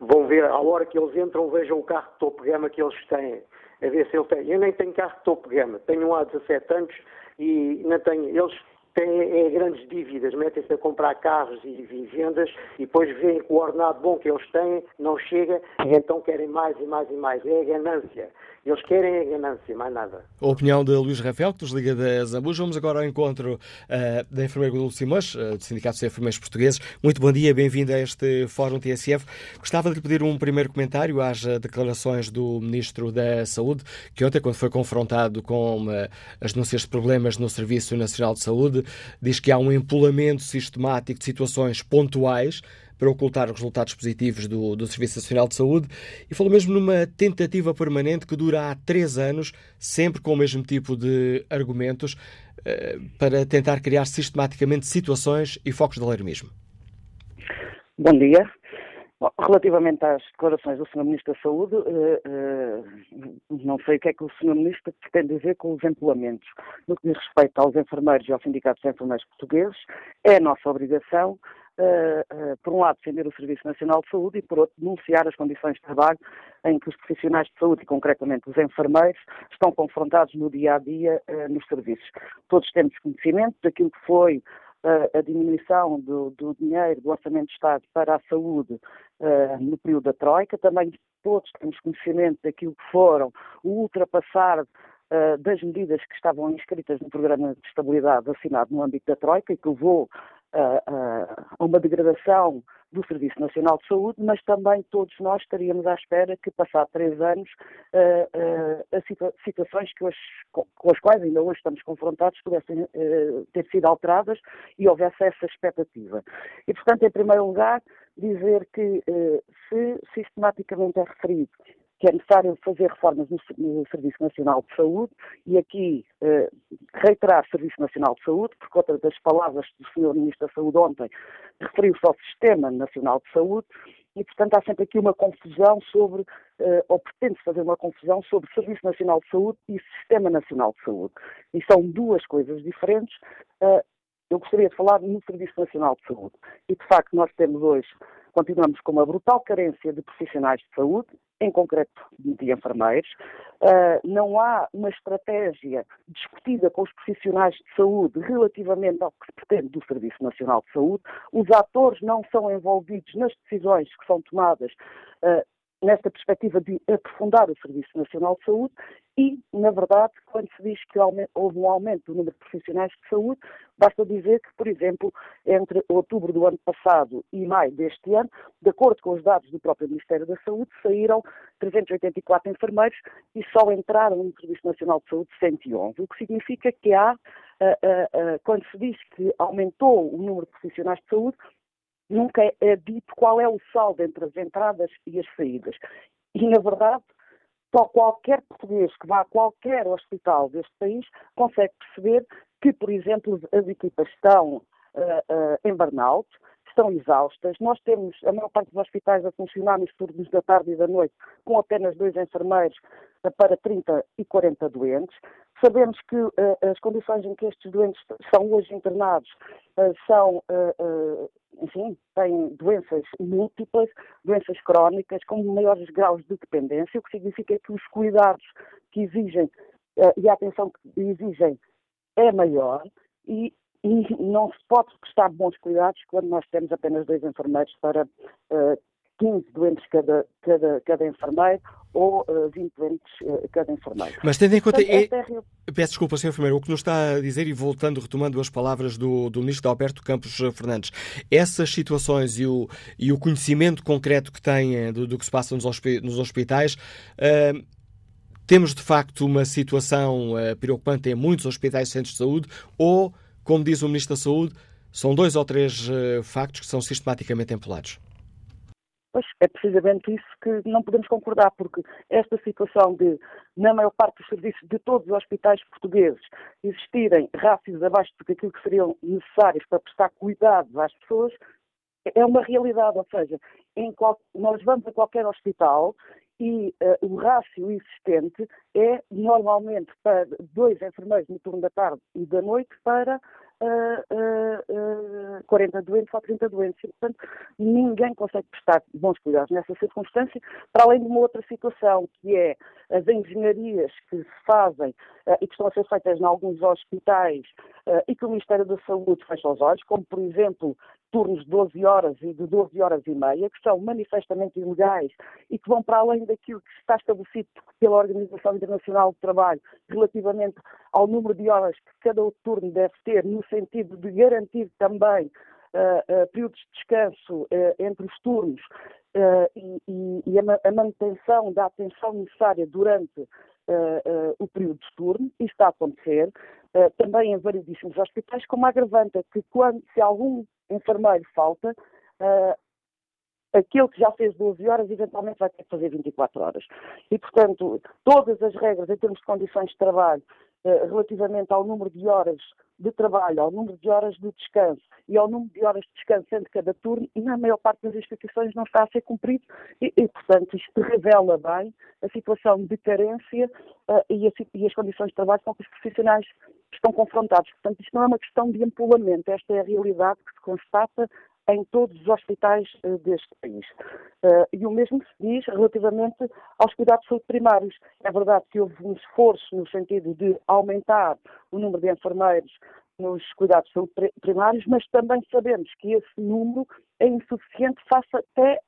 J: vão ver, à hora que eles entram, vejam o carro de topo gama que eles têm. A ver se ele tem. Eu nem tenho carro de topo gama, tenho um há 17 anos e não tenho, eles têm é, grandes dívidas, metem-se a comprar carros e vivendas e depois veem que o ordenado bom que eles têm não chega então querem mais e mais e mais. É a ganância. Eles querem a ganância, mais nada.
B: A opinião de Luís Rafael, que nos liga da Zambuja. Vamos agora ao encontro uh, da enfermeira Guadalupe Simões, uh, do Sindicato dos Enfermeiros Portugueses. Muito bom dia, bem-vindo a este Fórum TSF. Gostava de lhe pedir um primeiro comentário às uh, declarações do Ministro da Saúde, que ontem, quando foi confrontado com uh, as denúncias de problemas no Serviço Nacional de Saúde, diz que há um empolamento sistemático de situações pontuais para ocultar os resultados positivos do, do Serviço Nacional de Saúde e falou mesmo numa tentativa permanente que dura há três anos, sempre com o mesmo tipo de argumentos, eh, para tentar criar sistematicamente situações e focos de alarmismo.
K: Bom dia. Relativamente às declarações do Sr. Ministro da Saúde, eh, eh, não sei o que é que o Sr. Ministro pretende dizer com os empolamentos. No que diz respeito aos enfermeiros e aos sindicatos enfermeiros portugueses, é a nossa obrigação por um lado, defender o Serviço Nacional de Saúde e, por outro, denunciar as condições de trabalho em que os profissionais de saúde, e concretamente os enfermeiros, estão confrontados no dia a dia uh, nos serviços. Todos temos conhecimento daquilo que foi a diminuição do, do, dinheiro do Orçamento de Estado para a saúde uh, no período da Troika. Também todos temos conhecimento daquilo que foram o ultrapassar uh, das medidas que estavam inscritas no Programa de Estabilidade assinado no âmbito da Troika e que levou a, uma degradação do Serviço Nacional de Saúde, mas também todos nós estaríamos à espera que, passado três anos, as situa situações que hoje, com, as quais ainda hoje estamos confrontados pudessem ter sido alteradas e houvesse essa expectativa. E, portanto, em primeiro lugar, dizer que se sistematicamente é referido que é necessário fazer reformas no, no, Serviço Nacional de Saúde e aqui eh, reiterar Serviço Nacional de Saúde, porque outra das palavras do Sr. Ministro da Saúde ontem referiu-se ao Sistema Nacional de Saúde e, portanto, há sempre aqui uma confusão sobre, eh, ou pretende-se fazer uma confusão sobre Serviço Nacional de Saúde e Sistema Nacional de Saúde. E são duas coisas diferentes. Eh, eu gostaria de falar no Serviço Nacional de Saúde. E, de facto, nós temos hoje Continuamos com uma brutal carência de profissionais de saúde, em concreto de enfermeiros. Uh, não há uma estratégia discutida com os profissionais de saúde relativamente ao que se pretende do Serviço Nacional de Saúde. Os atores não são envolvidos nas decisões que são tomadas uh, nesta perspectiva de aprofundar o Serviço Nacional de Saúde e, na verdade, quando se diz que houve um aumento do número de profissionais de saúde, basta dizer que, por exemplo, entre outubro do ano passado e maio deste ano, de acordo com os dados do próprio Ministério da Saúde, saíram 384 enfermeiros e só entraram no Serviço Nacional de Saúde 111, o que significa que há, quando se diz que aumentou o número de profissionais de saúde, nunca é dito qual é o saldo entre as entradas e as saídas. E, na verdade, só qualquer português que vá a qualquer hospital deste país consegue perceber que, por exemplo, as equipas estão uh, uh, em burnout, estão exaustas. Nós temos a maior parte dos hospitais a funcionar nos turnos da tarde e da noite com apenas dois enfermeiros uh, para 30 e 40 doentes. Sabemos que as condições em que estes doentes são hoje internados são enfim, têm doenças múltiplas, doenças crónicas, com maiores graus de dependência, o que significa que os cuidados que exigem uh, e a atenção que exigem é maior e, e, não se pode prestar bons cuidados quando nós temos apenas dois enfermeiros para uh, 15 doentes cada, cada, cada enfermeiro ou uh, eh, 20 doentes uh, cada enfermeiro.
B: Mas tendo em conta. Portanto, é... é peço desculpa, Sr. Enfermeiro, o que nos está a dizer, e voltando, retomando as palavras do, do Ministro Alberto Campos Fernandes, essas situações e o, e o conhecimento concreto que têm eh, do, do que se passa nos, nos hospitais. Uh, temos de facto uma situação preocupante em muitos hospitais e centros de saúde, ou, como diz o Ministro da Saúde, são dois ou três factos que são sistematicamente empolados?
K: Pois é precisamente isso que não podemos concordar, porque esta situação de, na maior parte dos serviços de todos os hospitais portugueses, existirem rácios abaixo do que que seriam necessários para prestar cuidados às pessoas, é uma realidade. Ou seja, qual, nós vamos a qualquer hospital e uh, o rácio existente é normalmente para dois enfermeiros no turno da tarde e da noite para uh, uh, 40 doentes ou 30 doentes. E, portanto, ninguém consegue prestar bons cuidados nessa circunstância, para além de uma outra situação, que é as engenharias que se fazem uh, e que estão a ser feitas em alguns hospitais uh, e que o Ministério da Saúde fecha os olhos, como, por exemplo, turnos de 12 horas e de 12 horas e meia, que são manifestamente ilegais e que vão para além daquilo que está estabelecido pela Organização Internacional do Trabalho relativamente ao número de horas que cada turno deve ter, no sentido de garantir também uh, uh, períodos de descanso uh, entre os turnos e, e, a, a, manutenção da atenção necessária durante o período de turno. Isso está a acontecer também em variedíssimos hospitais, com uma agravante que quando, se algum enfermeiro falta, aquele que já fez 12 horas eventualmente vai ter que fazer 24 horas. E, portanto, todas as regras em termos de condições de trabalho eh, relativamente ao número de horas de trabalho, ao número de horas de descanso e ao número de horas de descanso entre cada turno, na maior parte das instituições não está a ser cumprido, e, e portanto, isto revela bem a situação de carência uh, e, a, e, as condições de trabalho com que os profissionais estão confrontados. Portanto, isto não é uma questão de empolamento, esta é a realidade que se constata em todos os hospitais uh, deste país. Uh, e o mesmo se diz relativamente aos cuidados de saúde primários. É verdade que houve um esforço no sentido de aumentar o número de enfermeiros nos cuidados de saúde primários, mas também sabemos que esse número é insuficiente face até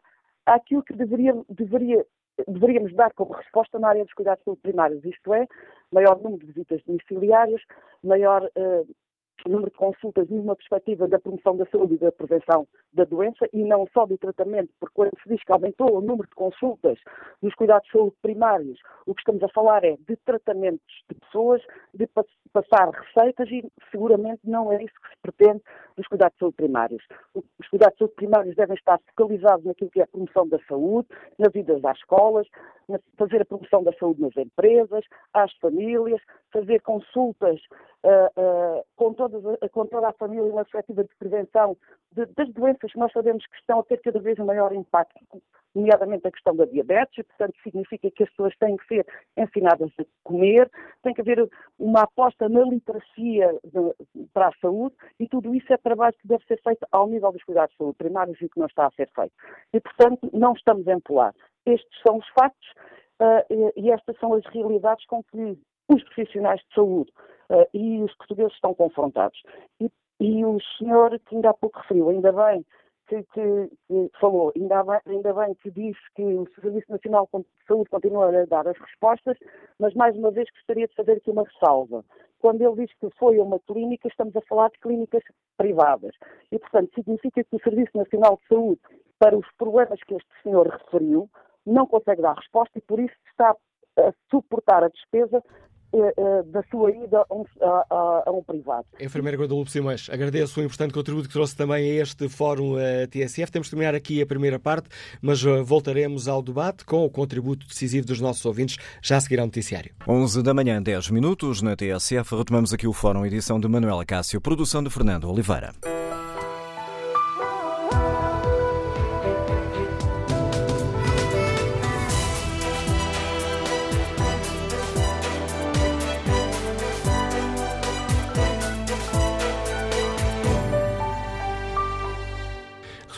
K: àquilo que deveria, deveria, deveríamos dar como resposta na área dos cuidados de saúde primários, isto é, maior número de visitas domiciliárias, maior uh, número de consultas numa perspectiva da promoção da saúde e da prevenção da doença e não só do tratamento, porque quando se diz que aumentou o número de consultas nos cuidados de saúde primários, o que estamos a falar é de tratamentos de pessoas, de passar receitas e seguramente não é isso que se pretende nos cuidados de saúde primários. Os cuidados de saúde primários devem estar focalizados naquilo que é a promoção da saúde, nas idas às escolas, fazer a promoção da saúde nas empresas, às famílias, fazer consultas uh, uh, com, todas, com, toda a família uma perspectiva de prevenção de, das doenças que nós sabemos que estão a ter cada vez um maior impacto, nomeadamente a questão da diabetes, e, portanto, significa que as pessoas têm que ser ensinadas a comer, tem que haver uma aposta na literacia de, para a saúde, e tudo isso é trabalho que deve ser feito ao nível dos cuidados de saúde primários e que não está a ser feito. E, portanto, não estamos a empolar. Estes são os factos uh, e, e estas são as realidades com que os profissionais de saúde uh, e os portugueses estão confrontados. E, e, o senhor que ainda há pouco referiu, ainda bem que, que, que falou, ainda bem, ainda bem que disse que o Serviço Nacional de Saúde continua a dar as respostas, mas mais uma vez gostaria de fazer aqui uma ressalva. Quando ele diz que foi a uma clínica, estamos a falar de clínicas privadas. E, portanto, significa que o Serviço Nacional de Saúde, para os problemas que este senhor referiu, não consegue dar resposta e, por isso, está a suportar a despesa da sua ida a um, a, a um privado.
B: Enfermeira Guadalupe Simões, agradeço o importante contributo que trouxe também a este Fórum uh, TSF. Temos de terminar aqui a primeira parte, mas voltaremos ao debate com o contributo decisivo dos nossos ouvintes. Já seguirá o noticiário.
A: 11 da manhã, 10 minutos, na TSF. Retomamos aqui o Fórum, edição de Manuela Cássio, produção de Fernando Oliveira.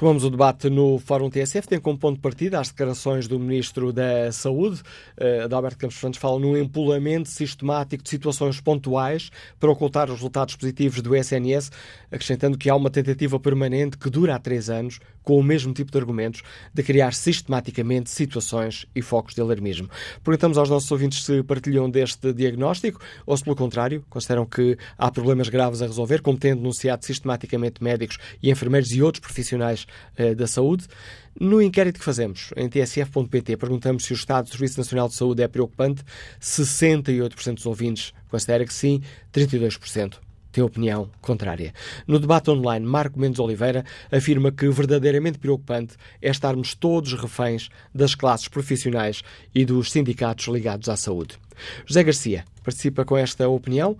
B: Retomamos o debate no Fórum TSF, tem como ponto de partida as declarações do Ministro da Saúde, uh, Adalberto Campos Santos, fala num empolamento sistemático de situações pontuais para ocultar os resultados positivos do SNS, acrescentando que há uma tentativa permanente que dura há três anos, com o mesmo tipo de argumentos, de criar sistematicamente situações e focos de alarmismo. Perguntamos aos nossos ouvintes se partilham deste diagnóstico ou se, pelo contrário, consideram que há problemas graves a resolver, como têm denunciado sistematicamente médicos e enfermeiros e outros profissionais eh, da Saúde. No inquérito que fazemos em tsf.pt, perguntamos se o estado do Serviço Nacional de Saúde é preocupante. 68% dos ouvintes considera que sim, 32% tem opinião contrária. No debate online, Marco Mendes Oliveira afirma que verdadeiramente preocupante é estarmos todos reféns das classes profissionais e dos sindicatos ligados à saúde. José Garcia participa com esta opinião.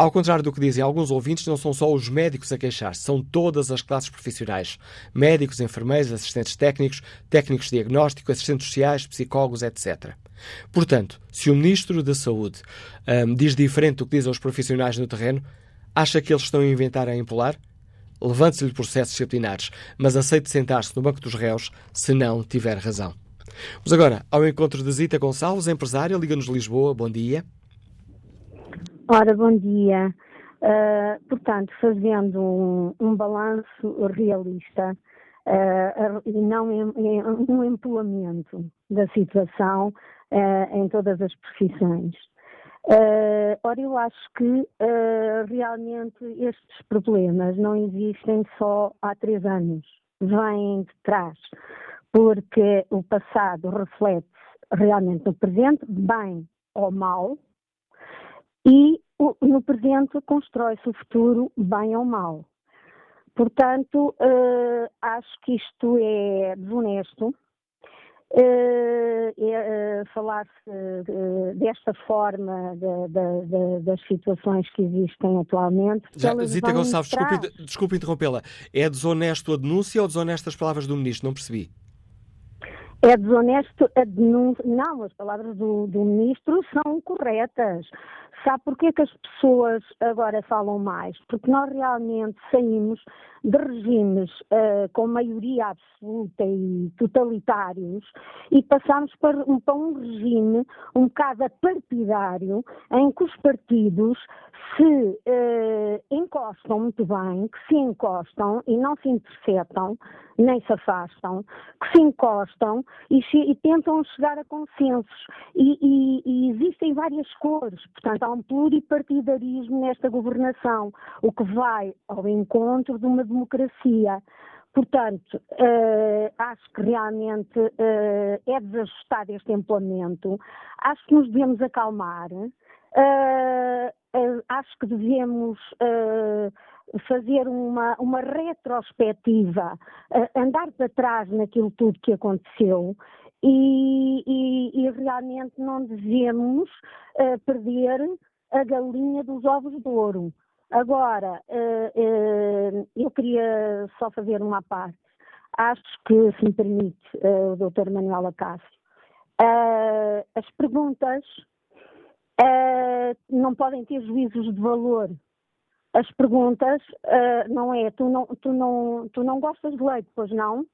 B: Ao contrário do que dizem alguns ouvintes, não são só os médicos a queixar-se, são todas as classes profissionais. Médicos, enfermeiros, assistentes técnicos, técnicos de diagnóstico, assistentes sociais, psicólogos, etc. Portanto, se o Ministro da Saúde um, diz diferente do que dizem os profissionais no terreno, acha que eles estão a inventar a impolar? Levante-se-lhe processos disciplinares, mas aceite sentar-se no banco dos réus se não tiver razão. Vamos agora ao encontro de Zita Gonçalves, empresária, Liga-nos Lisboa. Bom dia.
L: Ora, bom dia. Uh, portanto, fazendo um, um balanço realista uh, e não um empolamento da situação uh, em todas as profissões. ora, eu acho que realmente estes problemas não existem só há três anos, vêm de trás, porque o passado reflete realmente no presente, bem ou mal, e no presente constrói-se o futuro, bem ou mal. Portanto, uh, acho que isto é desonesto. Uh, é, uh, falar-se desta forma de, de, de, das situações que existem atualmente.
B: Já, Zita Gonçalves, desculpe, desculpe interrompê-la. É desonesto a denúncia ou desonesto as palavras do Ministro? Não percebi.
L: É desonesto a denúncia. Não, as palavras do, do Ministro são corretas. Sabe porquê que as pessoas agora falam mais? Porque nós realmente saímos de regimes uh, com maioria absoluta e totalitários e passamos para, para um regime um bocado partidário em que os partidos se uh, encostam muito bem, que se encostam e não se interceptam, nem se afastam, que se encostam e, e tentam chegar a consensos. E, e, e, existem várias cores, portanto, há um pluripartidarismo nesta governação, o que vai ao encontro de uma democracia. Portanto, uh, acho que realmente uh, é desajustado este implemento. Acho que nos devemos acalmar. Uh, acho que devemos fazer uma, uma retrospectiva, andar para trás naquilo tudo que aconteceu e, e, e realmente não devemos perder a galinha dos ovos de ouro. Agora, uh, uh, eu queria só fazer uma parte. Acho que, se me permite, uh, o Dr. Manuel Acácio, as perguntas não podem ter juízos de valor. As perguntas, não é, tu não, tu, não, tu não gostas de leite, pois não?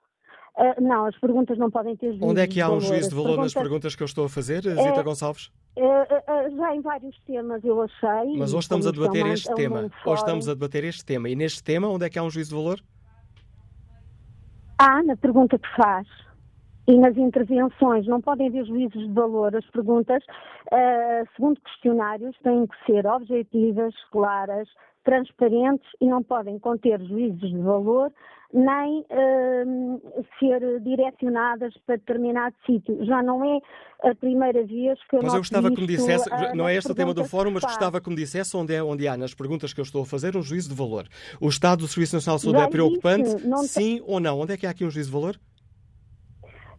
L: Uh, não, as perguntas não podem ter juízo
B: Onde é que há um
L: juízo
B: de valor perguntas... nas perguntas que eu estou a fazer, Zita Gonçalves?
L: Uh, já em vários temas eu achei.
B: Mas hoje estamos a debater este tema. Hoje estamos a debater este tema. E neste tema, onde é que há um juízo de valor?
L: Há, na pergunta que faz. E nas intervenções não podem haver juízos de valor. As perguntas, uh, segundo questionários, têm que ser objetivas, claras, transparentes e não podem conter juízos de valor nem uh, ser direcionadas para determinado sítio. Já não é a primeira vez que eu
B: Mas eu gostava que me dissesse, não é este o tema do fórum, mas gostava que me dissesse onde, é, onde há nas perguntas que eu estou a fazer um juízo de valor. O estado do Serviço Nacional de Saúde Já é preocupante, sim ou não? Onde é que há aqui um juízo de valor?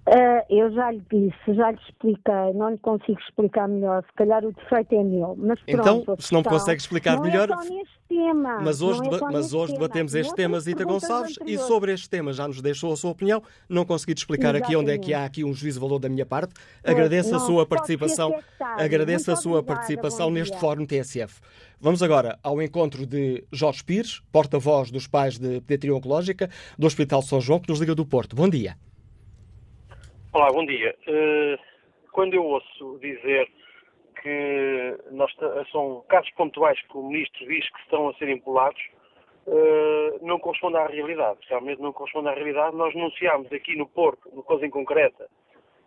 L: Uh, eu já lhe disse, já lhe expliquei, não lhe consigo explicar melhor, se calhar o defeito é meu. Mas
B: então,
L: pronto,
B: então, se não me consegue explicar
L: não
B: melhor.
L: É só neste tema,
B: mas hoje,
L: é
B: mas hoje debatemos este tema, Zita Gonçalves, e sobre este tema já nos deixou a sua opinião. Não consegui explicar Exatamente. aqui onde é que há aqui um juízo valor da minha parte. Agradeço a sua participação, agradeço a sua participação neste Fórum TSF. Vamos agora ao encontro de Jorge Pires, porta-voz dos pais de pediatria oncológica do Hospital São João, que nos liga do Porto. Bom dia.
M: Olá, bom dia. Uh, quando eu ouço dizer que nós, são casos pontuais que o Ministro diz que estão a ser empolados, uh, não corresponde à realidade. Realmente não corresponde à realidade. Nós denunciámos aqui no Porto, uma coisa em concreta,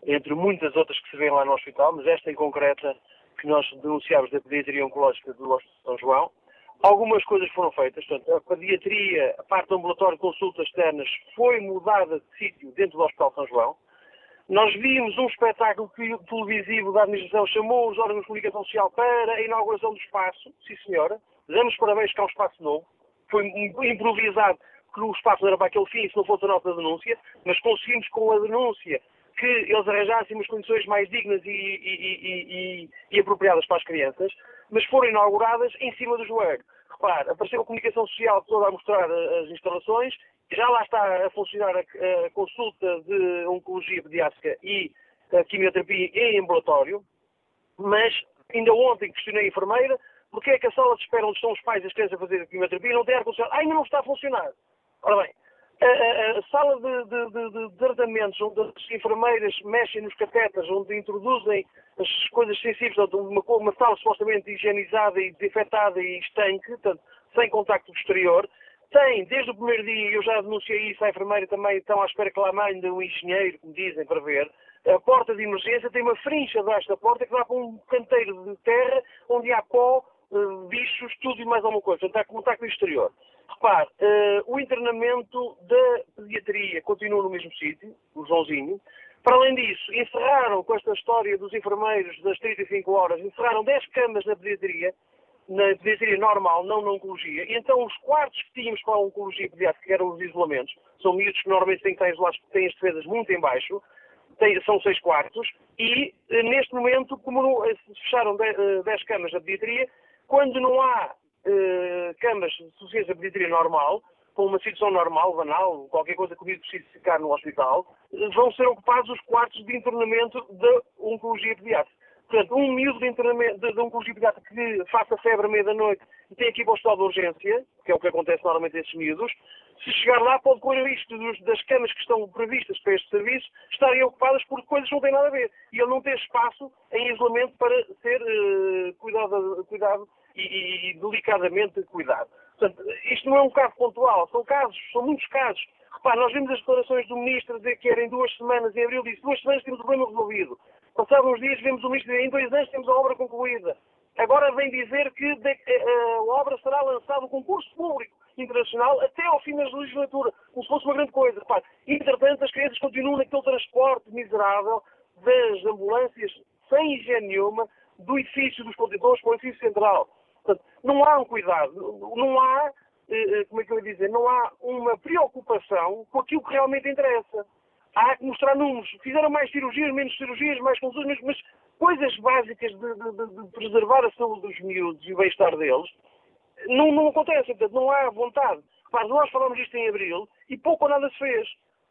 M: entre muitas outras que se vêem lá no hospital, mas esta em concreta que nós denunciámos da pediatria oncológica do Hospital São João, Algumas coisas foram feitas, portanto, a pediatria, a parte do ambulatório consultas externas foi mudada de sítio dentro do Hospital São João. Nós vimos um espetáculo televisivo da administração, chamou os órgãos de comunicação social para a inauguração do espaço, sim senhora, damos parabéns que há um espaço novo, foi improvisado, porque o espaço era para aquele fim, se não fosse a nossa denúncia, mas conseguimos com a denúncia que eles arranjassem umas condições mais dignas e, e, e, e, apropriadas para as crianças, mas foram inauguradas em cima do joelho. Repare, apareceu a comunicação social toda a mostrar as instalações já lá está a funcionar a, a consulta de oncologia pediátrica e a quimioterapia em ambulatório, mas ainda ontem questionei a enfermeira porque é que a sala de espera onde estão os pais e as crianças a fazer a quimioterapia não tem ar-condicionado. Ainda não está a funcionar. Ora bem, a, a, a sala de, de, de, de, tratamentos onde as enfermeiras mexem nos catetas, onde introduzem as coisas sensíveis, uma, uma sala supostamente higienizada e desinfetada e estanque, portanto, sem contacto exterior, tem, desde o primeiro dia, eu já denunciei isso à enfermeira também, estão à espera que lá mande um engenheiro, como dizem, para ver. A porta de emergência tem uma frincha debaixo da porta que dá para um canteiro de terra onde há pó, uh, bichos, tudo e mais alguma coisa. Portanto, há contacto exterior. Repare, uh, o internamento da pediatria continua no mesmo sítio, o Joãozinho. Para além disso, encerraram com esta história dos enfermeiros das 35 horas, encerraram 10 camas na pediatria, na pediatria normal, não na oncologia. E então os quartos que tínhamos para a oncologia pediátrica, que eram os isolamentos, são miúdos que normalmente têm que estar isolados porque têm as defesas muito em baixo, tem, são seis quartos, e eh, neste momento, como não, eh, se fecharam 10 eh, camas da pediatria, quando não há eh, camas de suficiência de pediatria normal, com uma situação normal, banal, qualquer coisa que o miúdo precise ficar no hospital, vão ser ocupados os quartos de internamento da oncologia pediátrica. Portanto, um miúdo de, de, de oncologia pediátrica que faça febre à meia-noite e tem aqui para o hospital de urgência, que é o que acontece normalmente a esses miúdos, se chegar lá pode correr o risco das camas que estão previstas para este serviço estarem ocupadas por coisas que não têm nada a ver. E ele não tem espaço em isolamento para ser uh, cuidado, cuidado e, e, e, delicadamente cuidado. Portanto, isto não é um caso pontual, são casos, são muitos casos. Repare, nós vimos as declarações do Ministro dizer que era em duas semanas, em abril disse, duas semanas temos o problema resolvido. Passados uns dias vemos o Ministro dizer, em dois anos temos a obra concluída. Agora vem dizer que eh, eh, a, obra será lançada, o concurso público internacional, até ao fim da legislatura, como se fosse uma grande coisa. Repare, entretanto, as crianças continuam naquele transporte miserável das ambulâncias sem higiene nenhuma, do edifício dos contentores para o edifício central. Portanto, não há um cuidado, não há, eh, como é que eu ia dizer, não há uma preocupação com aquilo que realmente interessa. Há que mostrar números. Fizeram mais cirurgias, menos cirurgias, mais consultas, mas, coisas básicas de, de, de, preservar a saúde dos miúdos e o bem-estar deles não, não acontecem. Portanto, não há vontade. Nós falamos isto em abril e pouco ou nada se fez.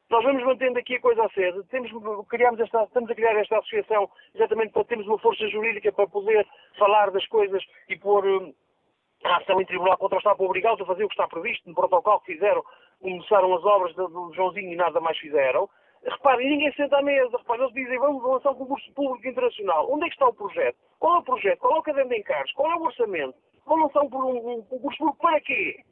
M: Nós vamos mantendo aqui a coisa a sede. Temos, criamos esta, estamos a criar esta associação exatamente para termos uma força jurídica para poder falar das coisas e pôr hum, a ação em tribunal contra o Estado obrigá-los a fazer o que está previsto no protocolo que fizeram. Começaram as obras do Joãozinho e nada mais fizeram. Reparem, ninguém senta à mesa. Reparem, eles dizem, vamos lançar um concurso público internacional. Onde é que está o projeto? Qual é o projeto? Qual é o caderno de encargos? Qual é o orçamento? Vão lançar um, um, um concurso público para quê?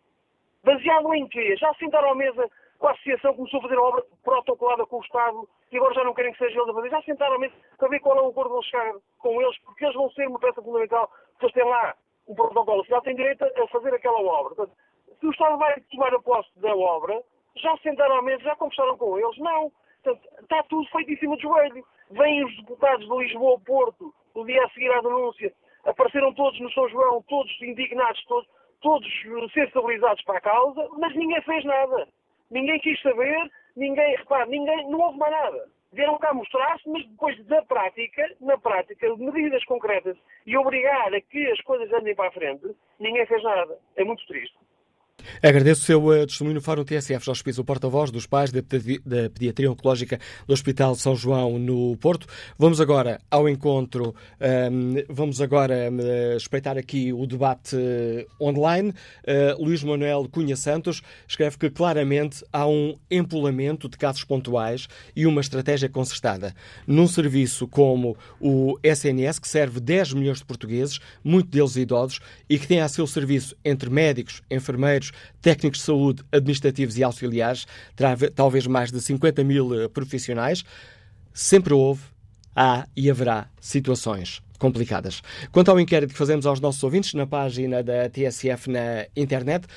M: Baseado em quê? Já sentaram à mesa com a associação, começou a fazer a obra protocolada com o Estado e agora já não querem que seja eles a fazer. Já sentaram à mesa para ver qual é o acordo que vão chegar com eles, porque eles vão ser uma peça fundamental, porque eles têm lá um protocolo. Estado tem direito a fazer aquela obra. Portanto, se o Estado vai tomar a posse da obra, já sentaram à mesa, já conversaram com eles? Não. Portanto, está tudo feito em cima do joelho. Vêm os deputados de Lisboa, Porto, o dia a seguir à denúncia, apareceram todos no São João, todos indignados, todos, todos sensibilizados para a causa, mas ninguém fez nada. Ninguém quis saber, ninguém, repare, ninguém, não houve mais nada. Vieram cá mostrar-se, mas depois da prática, na prática, medidas concretas e obrigar a que as coisas andem para a frente, ninguém fez nada. É muito triste.
B: Agradeço o seu uh, testemunho no Fórum TSF. O porta-voz dos pais da, Pediatria Oncológica do Hospital São João, no Porto. Vamos agora ao encontro, um, vamos agora um, espreitar aqui o debate uh, online. Luís Manuel Cunha Santos escreve que claramente há um empolamento de casos pontuais e uma estratégia concertada. Num serviço como o SNS, que serve 10 milhões de portugueses, muitos deles idosos, e que tem a seu serviço entre médicos, enfermeiros, técnicos de saúde, administrativos e auxiliares, talvez mais de 50 mil eh, profissionais, sempre houve, há e haverá situações complicadas. Quanto ao inquérito que fazemos aos nossos ouvintes na página da TSF na internet,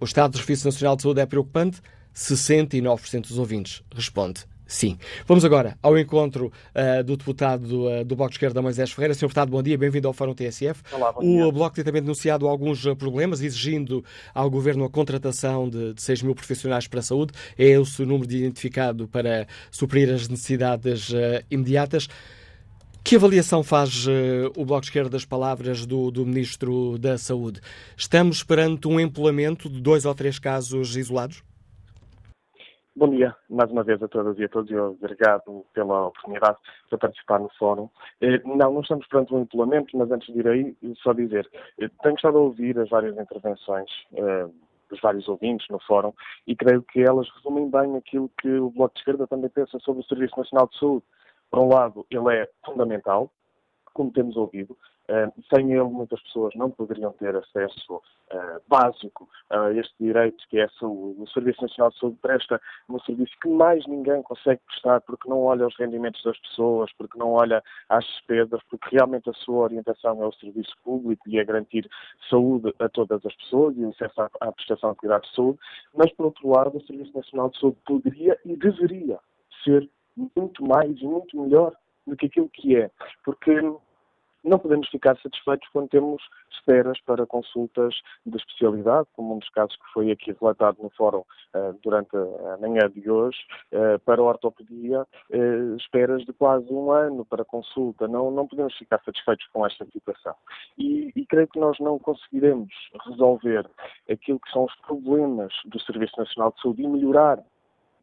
B: o estado do Serviço Nacional de Saúde é preocupante? 69% dos ouvintes responde Sim. Vamos agora ao encontro uh, do deputado uh, do Bloco de Esquerda, Moisés Ferreira. Senhor deputado, bom dia, bem-vindo ao Fórum TSF.
N: Olá, bom
B: dia. O Bloco tem também denunciado alguns uh, problemas, exigindo ao Governo a contratação de, de 6 mil profissionais para a saúde. É esse o número identificado para suprir as necessidades imediatas. Que avaliação faz o Bloco de Esquerda das palavras do, do Ministro da Saúde? Estamos perante um empolamento de dois ou três casos isolados?
N: Bom dia, mais uma vez a todas e a todos e obrigado pela oportunidade de participar no fórum. Eh, não, não estamos perante um empolamento, mas antes de ir aí, só dizer, eh, tenho estado a ouvir as várias intervenções eh, dos vários ouvintes no fórum e creio que elas resumem bem aquilo que o Bloco de Esquerda também pensa sobre o Serviço Nacional de Saúde. Por um lado, ele é fundamental, como temos ouvido, sem ele, muitas pessoas não poderiam ter acesso uh, básico a este direito que é a saúde. O Serviço Nacional de Saúde presta um serviço que mais ninguém consegue prestar porque não olha aos rendimentos das pessoas, porque não olha às despesas, porque realmente a sua orientação é o serviço público e é garantir saúde a todas as pessoas e acesso à, à prestação de cuidados de saúde. Mas, por outro lado, o Serviço Nacional de Saúde poderia e deveria ser muito mais e muito melhor do que aquilo que é. Porque não podemos ficar satisfeitos quando temos esperas para consultas de especialidade, como um dos casos que foi aqui relatado no fórum uh, durante a manhã de hoje, uh, para a ortopedia, uh, esperas de quase um ano para consulta. Não, não podemos ficar satisfeitos com esta situação. E, e creio que nós não conseguiremos resolver aquilo que são os problemas do Serviço Nacional de Saúde e melhorar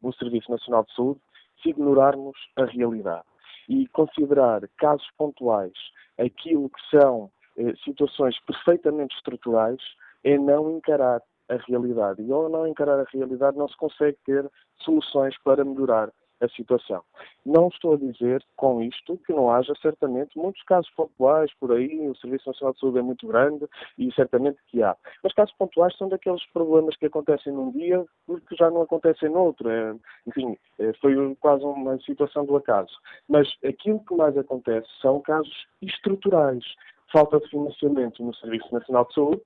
N: o Serviço Nacional de Saúde se ignorarmos a realidade e considerar casos pontuais aquilo que são eh, situações perfeitamente estruturais é não encarar a realidade. E ao não encarar a realidade não se consegue ter soluções para melhorar a situação. Não estou a dizer com isto que não haja certamente muitos casos pontuais por aí, o Serviço Nacional de Saúde é muito grande e certamente que há. Mas casos pontuais são daqueles problemas que acontecem num dia porque já não acontecem noutro. É, enfim, é, foi quase uma situação do acaso. Mas aquilo que mais acontece são casos estruturais. Falta de financiamento no Serviço Nacional de Saúde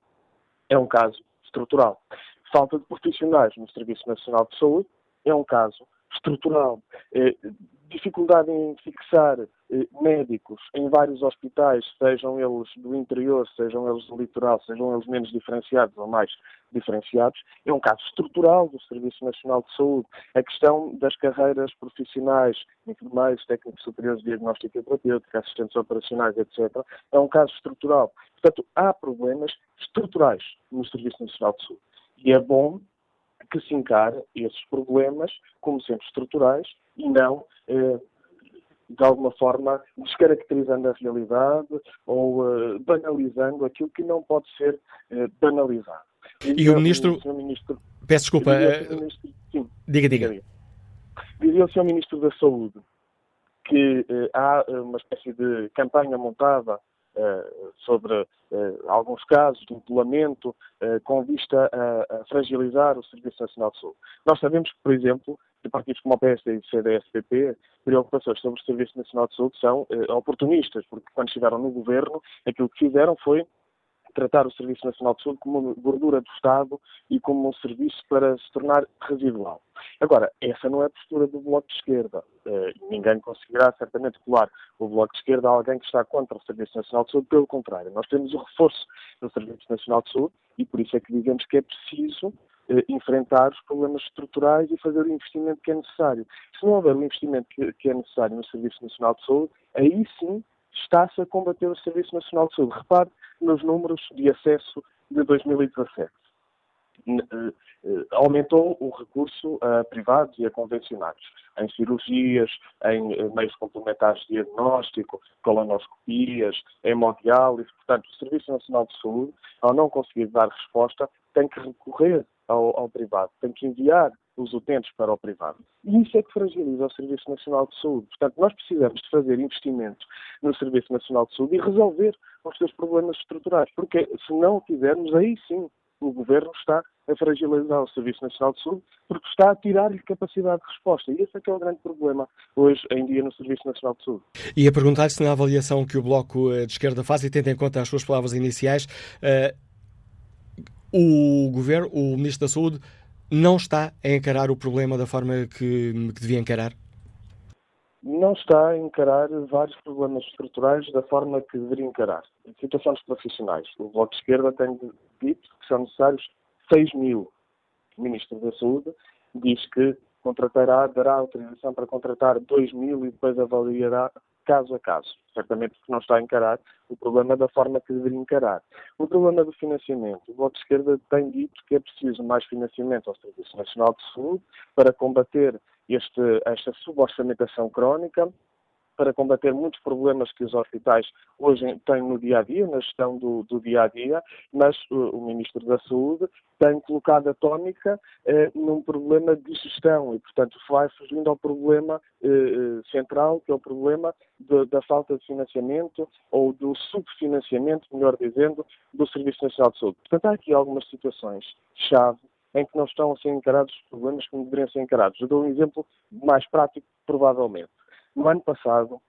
N: é um caso estrutural. Falta de profissionais no Serviço Nacional de Saúde é um caso estrutural. Eh, dificuldade em fixar eh, médicos em vários hospitais, sejam eles do interior, sejam eles do litoral, sejam eles menos diferenciados ou mais diferenciados, é um caso estrutural do Serviço Nacional de Saúde. A questão das carreiras profissionais, enfermeiros, técnicos superiores de diagnóstico e terapêutica, assistentes operacionais, etc., é um caso estrutural. Portanto, há problemas estruturais no Serviço Nacional de Saúde. E é bom que se encare esses problemas como sendo estruturais e não, eh, de alguma forma, descaracterizando a realidade ou eh, banalizando aquilo que não pode ser eh, banalizado.
B: E, e o ministro... o ministro... Peço desculpa.
N: Ministro... Sim,
B: diga, diga.
N: Dizia o Sr. Ministro da Saúde que há uma espécie de campanha montada sobre alguns casos de isolamento com vista a, fragilizar o Serviço Nacional de Saúde. Nós sabemos que, por exemplo, de partidos como o PSD e o CDS-PP, preocupações sobre o Serviço Nacional de Saúde são eh, oportunistas, porque quando estiveram no governo, aquilo que fizeram foi tratar o Serviço Nacional de Saúde como uma gordura do Estado e como um serviço para se tornar residual. Agora, essa não é a postura do Bloco de Esquerda. Uh, ninguém conseguirá certamente colar o Bloco de Esquerda a alguém que está contra o Serviço Nacional de Saúde. Pelo contrário, nós temos o reforço do Serviço Nacional de Saúde e por isso é que dizemos que é preciso eh, enfrentar os problemas estruturais e fazer o investimento que é necessário. Se não houver o investimento que, é necessário no Serviço Nacional de Saúde, aí sim está-se a combater o Serviço Nacional de Saúde. Repare nos números de acesso de 2017. Eh, eh, aumentou o recurso a privados e a convencionados, em cirurgias, em meios complementares de diagnóstico, colonoscopias, hemodiálise. Portanto, o Serviço Nacional de Saúde, ao não conseguir dar resposta, tem que recorrer ao, ao privado, tem que enviar os utentes para o privado. E isso é que fragiliza o Serviço Nacional de Saúde. Portanto, nós precisamos de fazer investimentos no Serviço Nacional de Saúde e resolver os seus problemas estruturais, porque se não o fizermos, aí sim o Governo está a fragilizar o Serviço Nacional de Saúde porque está a tirar-lhe capacidade de resposta. E esse é que é o grande problema hoje em dia no Serviço Nacional de Saúde.
B: E a perguntar se na avaliação que o Bloco eh, de Esquerda faz, e tendo em conta as suas palavras iniciais, uh, o Governo, o Ministro da Saúde, não está a encarar o problema da forma que, que devia encarar?
N: Não está a encarar vários problemas estruturais da forma que deveria encarar. Situações profissionais. O Bloco de Esquerda tem dito que são necessários 6 mil. O Ministro da Saúde diz que contratará, dará autorização para contratar 2 mil e depois avaliará caso a caso. Certamente porque não está a encarar o problema da forma que deveria encarar. O problema do financiamento. O Bloco de Esquerda tem dito que é preciso mais financiamento ao Serviço Nacional de Saúde para combater este, esta suborçamentação crónica para combater muitos problemas que os hospitais hoje têm no dia a dia, na gestão do, do dia a dia, mas uh, o Ministro da Saúde tem colocado a tónica uh, num problema de gestão e, portanto, vai fugindo ao problema uh, central, que é o problema de, da falta de financiamento ou do subfinanciamento, melhor dizendo, do Serviço Nacional de Saúde. Portanto, há aqui algumas situações-chave em que não estão a ser encarados os problemas como deveriam ser encarados. Eu dou um exemplo mais prático, provavelmente. No ano passado,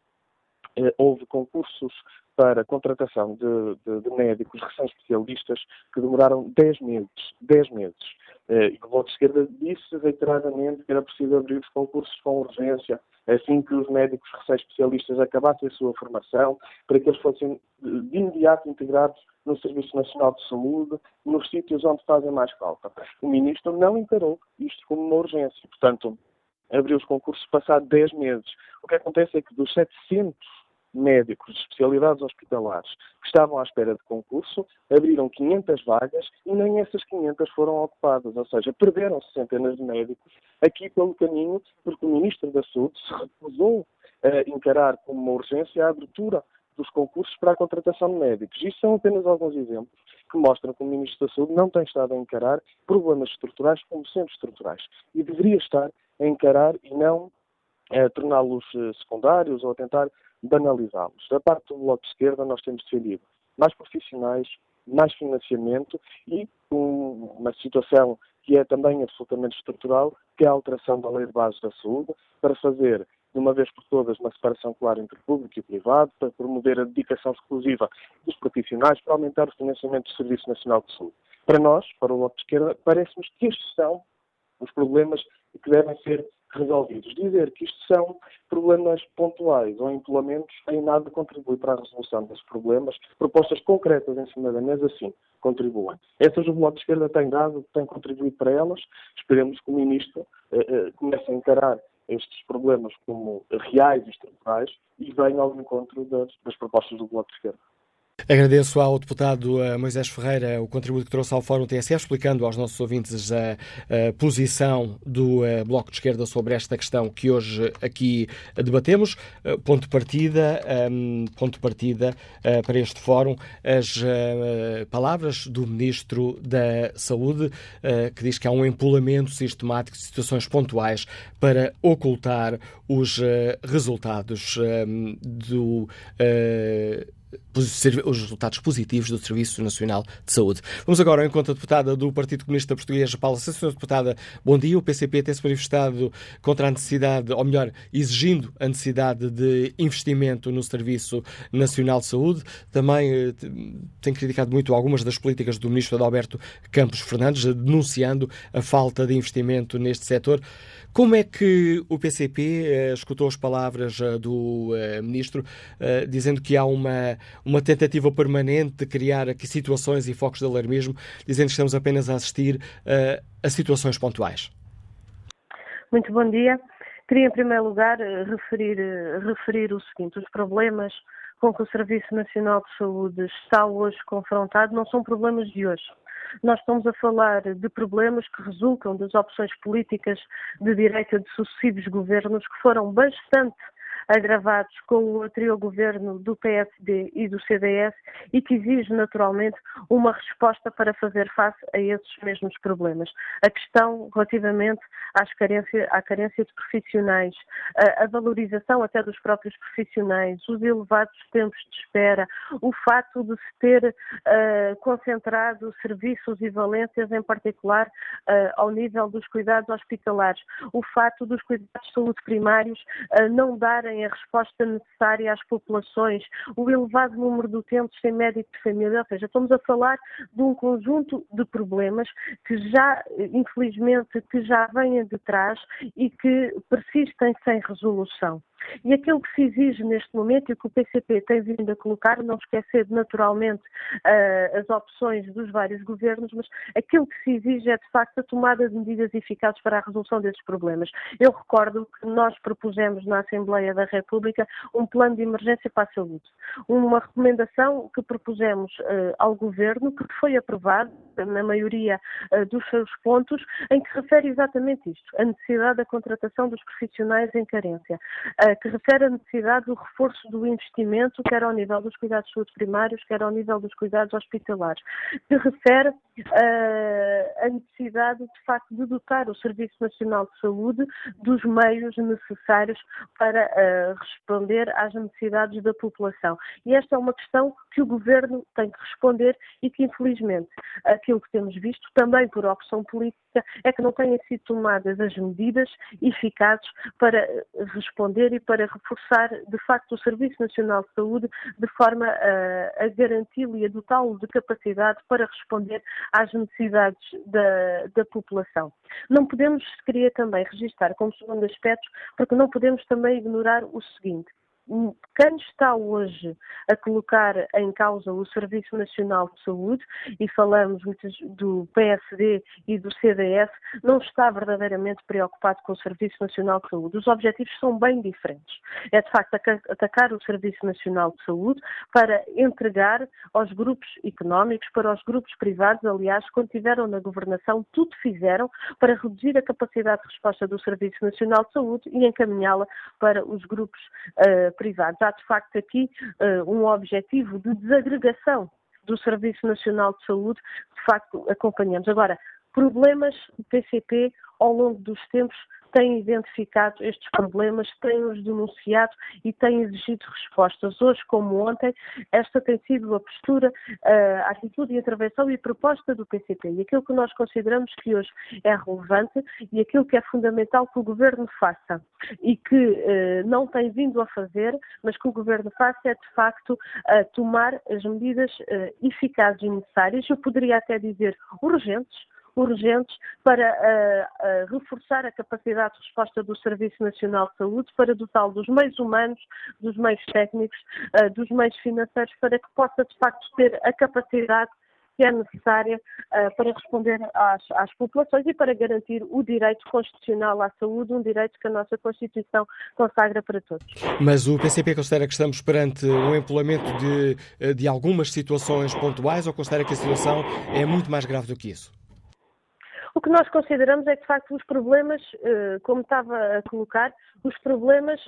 N: eh, houve concursos para contratação de, de, de médicos recém-especialistas que demoraram 10 meses. 10 meses. Eh, e o Bloco de Esquerda disse reiteradamente que era preciso abrir os concursos com urgência, assim que os médicos recém-especialistas acabassem a sua formação, para que eles fossem de imediato integrados no Serviço Nacional de Saúde, nos sítios onde fazem mais falta. O Ministro não encarou isto como uma urgência. Portanto, abriu os concursos passado 10 meses. O que acontece é que dos 700 médicos de especialidades hospitalares que estavam à espera de concurso, abriram 500 vagas e nem essas 500 foram ocupadas, ou seja, perderam-se centenas de médicos aqui pelo caminho, porque o Ministro da Saúde se recusou a encarar como uma urgência a abertura dos concursos para a contratação de médicos. Isto são apenas alguns exemplos que mostram que o Ministro da Saúde não tem estado a encarar problemas estruturais como sendo estruturais e deveria estar a encarar e não a torná-los eh, secundários ou a tentar banalizá-los. Da parte do Bloco de Esquerda, nós temos defendido mais profissionais, mais financiamento e um, uma situação que é também absolutamente estrutural, que é a alteração da Lei de Base da Saúde, para fazer, de uma vez por todas, uma separação clara entre público e privado, para promover a dedicação exclusiva dos profissionais, para aumentar o financiamento do Serviço Nacional de Saúde. Para nós, para o Bloco de Esquerda, parece-nos que estes são os problemas que devem ser resolvidos. Dizer que isto são problemas pontuais ou implementos em nada contribui para a resolução desses problemas. Propostas concretas em cima da mesa, sim, contribuem. Essas o Bloco de Esquerda tem dado, tem contribuído para elas. Esperemos que o Ministro eh, eh, comece a encarar estes problemas como reais e estruturais e venha ao encontro das, das propostas do Bloco de Esquerda.
B: Agradeço ao deputado eh, Moisés Ferreira o contributo que trouxe ao Fórum TSF, explicando aos nossos ouvintes a, a posição do uh, Bloco de Esquerda sobre esta questão que hoje aqui debatemos. Uh, ponto de partida, um, ponto de partida para este Fórum, as palavras do Ministro da Saúde, que diz que há um empolamento sistemático de situações pontuais para ocultar os resultados do os resultados positivos do Serviço Nacional de Saúde. Vamos agora ao encontro da deputada do Partido Comunista Português, Paula Sá. deputada, bom dia. O PCP tem-se manifestado contra a necessidade, ou melhor, exigindo a necessidade de investimento no Serviço Nacional de Saúde. Também eh, tem criticado muito algumas das políticas do ministro Adalberto Campos Fernandes, denunciando a falta de investimento neste setor. Como é que o PCP eh, escutou as palavras eh, do ministro dizendo que há uma, uma tentativa permanente de criar aqui situações e focos de alarmismo, dizendo que estamos apenas a assistir eh, a situações pontuais?
O: Muito bom dia. Queria, em primeiro lugar, eh, referir, referir o seguinte: os problemas com que o Serviço Nacional de Saúde está hoje confrontado não são problemas de hoje nós estamos a falar de problemas que resultam das opções políticas de direita de sucessivos governos que foram bastante agravados com o anterior governo do PSD e do CDS e que exige naturalmente uma resposta para fazer face a esses mesmos problemas. A questão relativamente carência, à carência de profissionais, a, a valorização até dos próprios profissionais, os elevados tempos de espera, o fato de se ter uh, concentrado serviços e valências, em particular uh, ao nível dos cuidados hospitalares, o fato dos cuidados de saúde primários uh, não darem a resposta necessária às populações, o elevado número de utentes sem médico de família, ou seja, estamos a falar de um conjunto de problemas que já, infelizmente, que já vêm de trás e que persistem sem resolução. E aquilo que se exige neste momento e que o PCP tem vindo a colocar, não esquecer naturalmente uh, as opções dos vários governos, mas aquilo que se exige é de facto a tomada de medidas eficazes para a resolução desses problemas. Eu recordo que nós propusemos na Assembleia da República um plano de emergência para a saúde. Uma recomendação que propusemos uh, ao governo, que foi aprovado na maioria uh, dos seus pontos, em que refere exatamente isto, a necessidade da contratação dos profissionais em carência. Uh, que refere a necessidade do reforço do investimento, quer ao nível dos cuidados de saúde primários, quer ao nível dos cuidados hospitalares, que refere uh, a necessidade, de facto, de dotar o Serviço Nacional de Saúde dos meios necessários para uh, responder às necessidades da população. E esta é uma questão que o Governo tem que responder e que, infelizmente, aquilo que temos visto, também por opção política, é que não têm sido tomadas as medidas eficazes para responder e para reforçar, de facto, o Serviço Nacional de Saúde de forma a, a garanti-lo e a dotá-lo de capacidade para responder às necessidades da, da população. Não podemos, queria também registrar como segundo aspecto, porque não podemos também ignorar o seguinte quem está hoje a colocar em causa o Serviço Nacional de Saúde, e falamos do PSD e do CDS, não está verdadeiramente preocupado com o Serviço Nacional de Saúde. Os objetivos são bem diferentes. É, de facto, atacar o Serviço Nacional de Saúde para entregar aos grupos económicos, para os grupos privados, aliás, quando estiveram na governação, tudo fizeram para reduzir a capacidade de resposta do Serviço Nacional de Saúde e encaminhá-la para os grupos uh, privados. Há, de facto, aqui uh, um objetivo de desagregação do Serviço Nacional de Saúde, de facto, acompanhamos. Agora, problemas do PCP ao longo dos tempos têm identificado estes problemas, têm-os denunciado e têm exigido respostas. Hoje, como ontem, esta tem sido a postura, a atitude e intervenção e a proposta do PCP. E aquilo que nós consideramos que hoje é relevante e aquilo que é fundamental que o Governo faça e que eh, não tem vindo a fazer, mas que o Governo faça é, de facto, tomar as medidas eh, eficazes e necessárias, eu poderia até dizer urgentes, urgentes para uh, uh, reforçar a capacidade de resposta do Serviço Nacional de Saúde, para dotá-lo dos meios humanos, dos meios técnicos, uh, dos meios financeiros, para que possa de facto ter a capacidade que é necessária uh, para responder às, às, populações e para garantir o direito constitucional à saúde, um direito que a nossa Constituição consagra para todos.
B: Mas o PCP considera que estamos perante um empolamento de, de algumas situações pontuais ou considera que a situação é muito mais grave do que isso?
O: O que nós consideramos é que, de facto, os problemas, eh, como estava a colocar, os problemas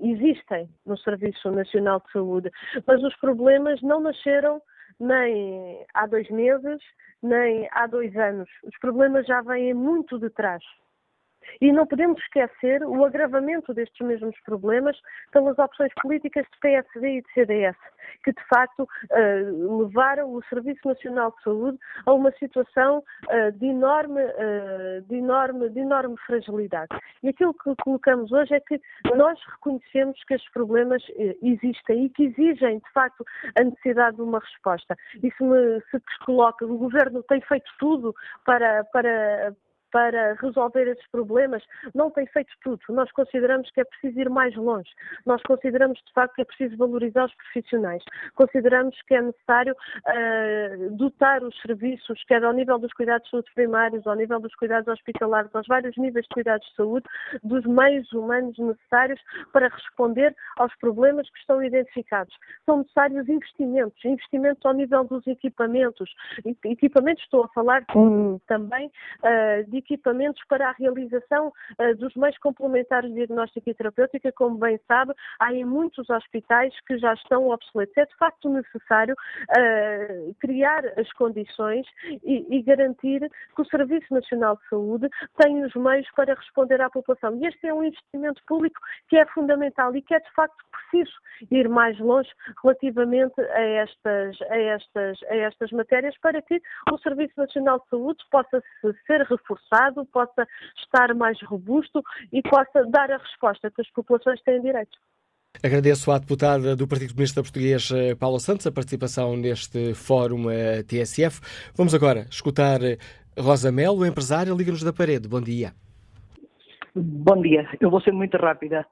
O: existem no Serviço Nacional de Saúde, mas os problemas não nasceram nem há dois meses, nem há dois anos. Os problemas já vêm muito de trás. E não podemos esquecer o agravamento destes mesmos problemas pelas opções políticas de PSD e de CDS, que de facto uh, levaram o Serviço Nacional de Saúde a uma situação uh, de, enorme, uh, de, enorme, de enorme fragilidade. E aquilo que colocamos hoje é que nós reconhecemos que estes problemas existem e que exigem, de facto, a necessidade de uma resposta. Me, se coloca, o Governo tem feito tudo para, para, para resolver esses problemas, não tem feito tudo. Nós consideramos que é preciso ir mais longe. Nós consideramos, de facto, que é preciso valorizar os profissionais. Consideramos que é necessário uh, dotar os serviços, quer ao nível dos cuidados de saúde primários, ao nível dos cuidados hospitalares, aos vários níveis de cuidados de saúde, dos meios humanos necessários para responder aos problemas que estão identificados. São necessários investimentos, investimentos ao nível dos equipamentos. Equipamentos, estou a falar também uh, de equipamentos para a realização uh, dos meios complementares de diagnóstico e terapêutica, como bem sabe, há em muitos hospitais que já estão obsoletos. É de facto necessário uh, criar as condições e, e, garantir que o Serviço Nacional de Saúde tem os meios para responder à população. E este é um investimento público que é fundamental e que é de facto preciso ir mais longe relativamente a estas, a estas, a estas matérias para que o Serviço Nacional de Saúde possa ser reforçado reforçado, possa estar mais robusto e possa dar a resposta que as populações têm direito.
B: Agradeço à deputada do Partido Comunista Português, eh, Paula Santos, a participação neste fórum eh, TSF. Vamos agora escutar eh, Rosa Melo, empresária, Liga-nos da Parede. Bom dia.
P: Bom dia. Eu vou ser muito rápida.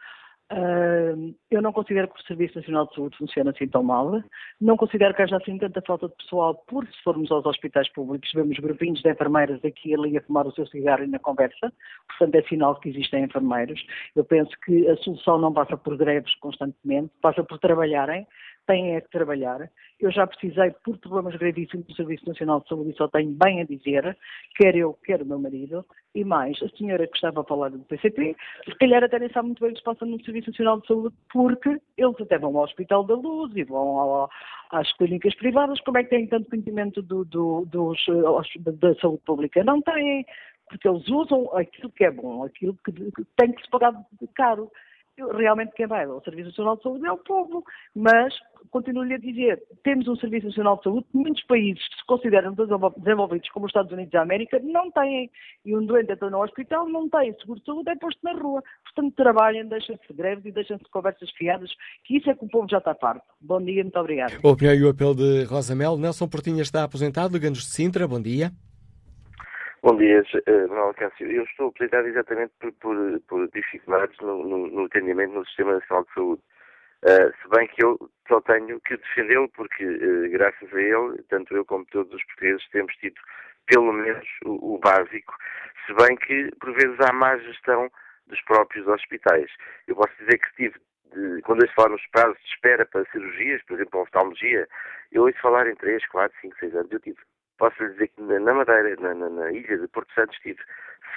P: Uh, eu não considero que o Serviço Nacional de Saúde funcione assim tão mal. Não considero que haja assim tanta falta de pessoal, porque se formos aos hospitais públicos, vemos grupinhos de enfermeiras aqui e ali a fumar o seu cigarro e na conversa. Portanto, é sinal que existem enfermeiros. Eu penso que a solução não passa por greves constantemente, passa por trabalharem têm é que trabalhar. Eu já precisei, por problemas gravíssimos do Serviço Nacional de Saúde, só tenho bem a dizer, quer eu, quer o meu marido, e mais, a senhora que estava a falar do PCP, se calhar até nem sabe muito bem o que se passa no Serviço Nacional de Saúde, porque eles até vão ao Hospital da Luz e vão ao, às clínicas privadas, como é que têm tanto conhecimento do, do, dos, da saúde pública? Não têm, porque eles usam aquilo que é bom, aquilo que, tem que se pagar caro realmente quem vai ao Serviço Nacional de Saúde é o povo. Mas, continuo-lhe a dizer, temos um Serviço Nacional de Saúde que muitos países que se consideram desenvolvidos, como os Estados Unidos da América, não têm. E um doente entra no hospital, não tem seguro de saúde, é posto na rua. Portanto, trabalhem, deixem-se de greves e deixem-se de conversas fiadas, que isso é que o povo já está farto. Bom dia, muito obrigado.
B: A opinião e o apelo de Rosa Mel. Nelson Portinha está aposentado, Liga-nos de Sintra. Bom dia.
Q: Bom dia, uh, Manuel Cássio. Eu estou apresentado exatamente por, por, por dificuldades no, no, no, atendimento no Sistema Nacional de Saúde. Uh, se bem que eu só tenho que defendê-lo porque, uh, graças a ele, tanto eu como todos os portugueses temos tido pelo menos o, o, básico, se bem que por vezes há má gestão dos próprios hospitais. Eu posso dizer que tive, de, quando eu falar nos prazos de espera para cirurgias, por exemplo, a oftalmologia, eu ouço falar em 3, 4, 5, 6 anos. Eu tive posso lhe dizer que na Madeira, na, na, na, ilha de Porto Santo, estive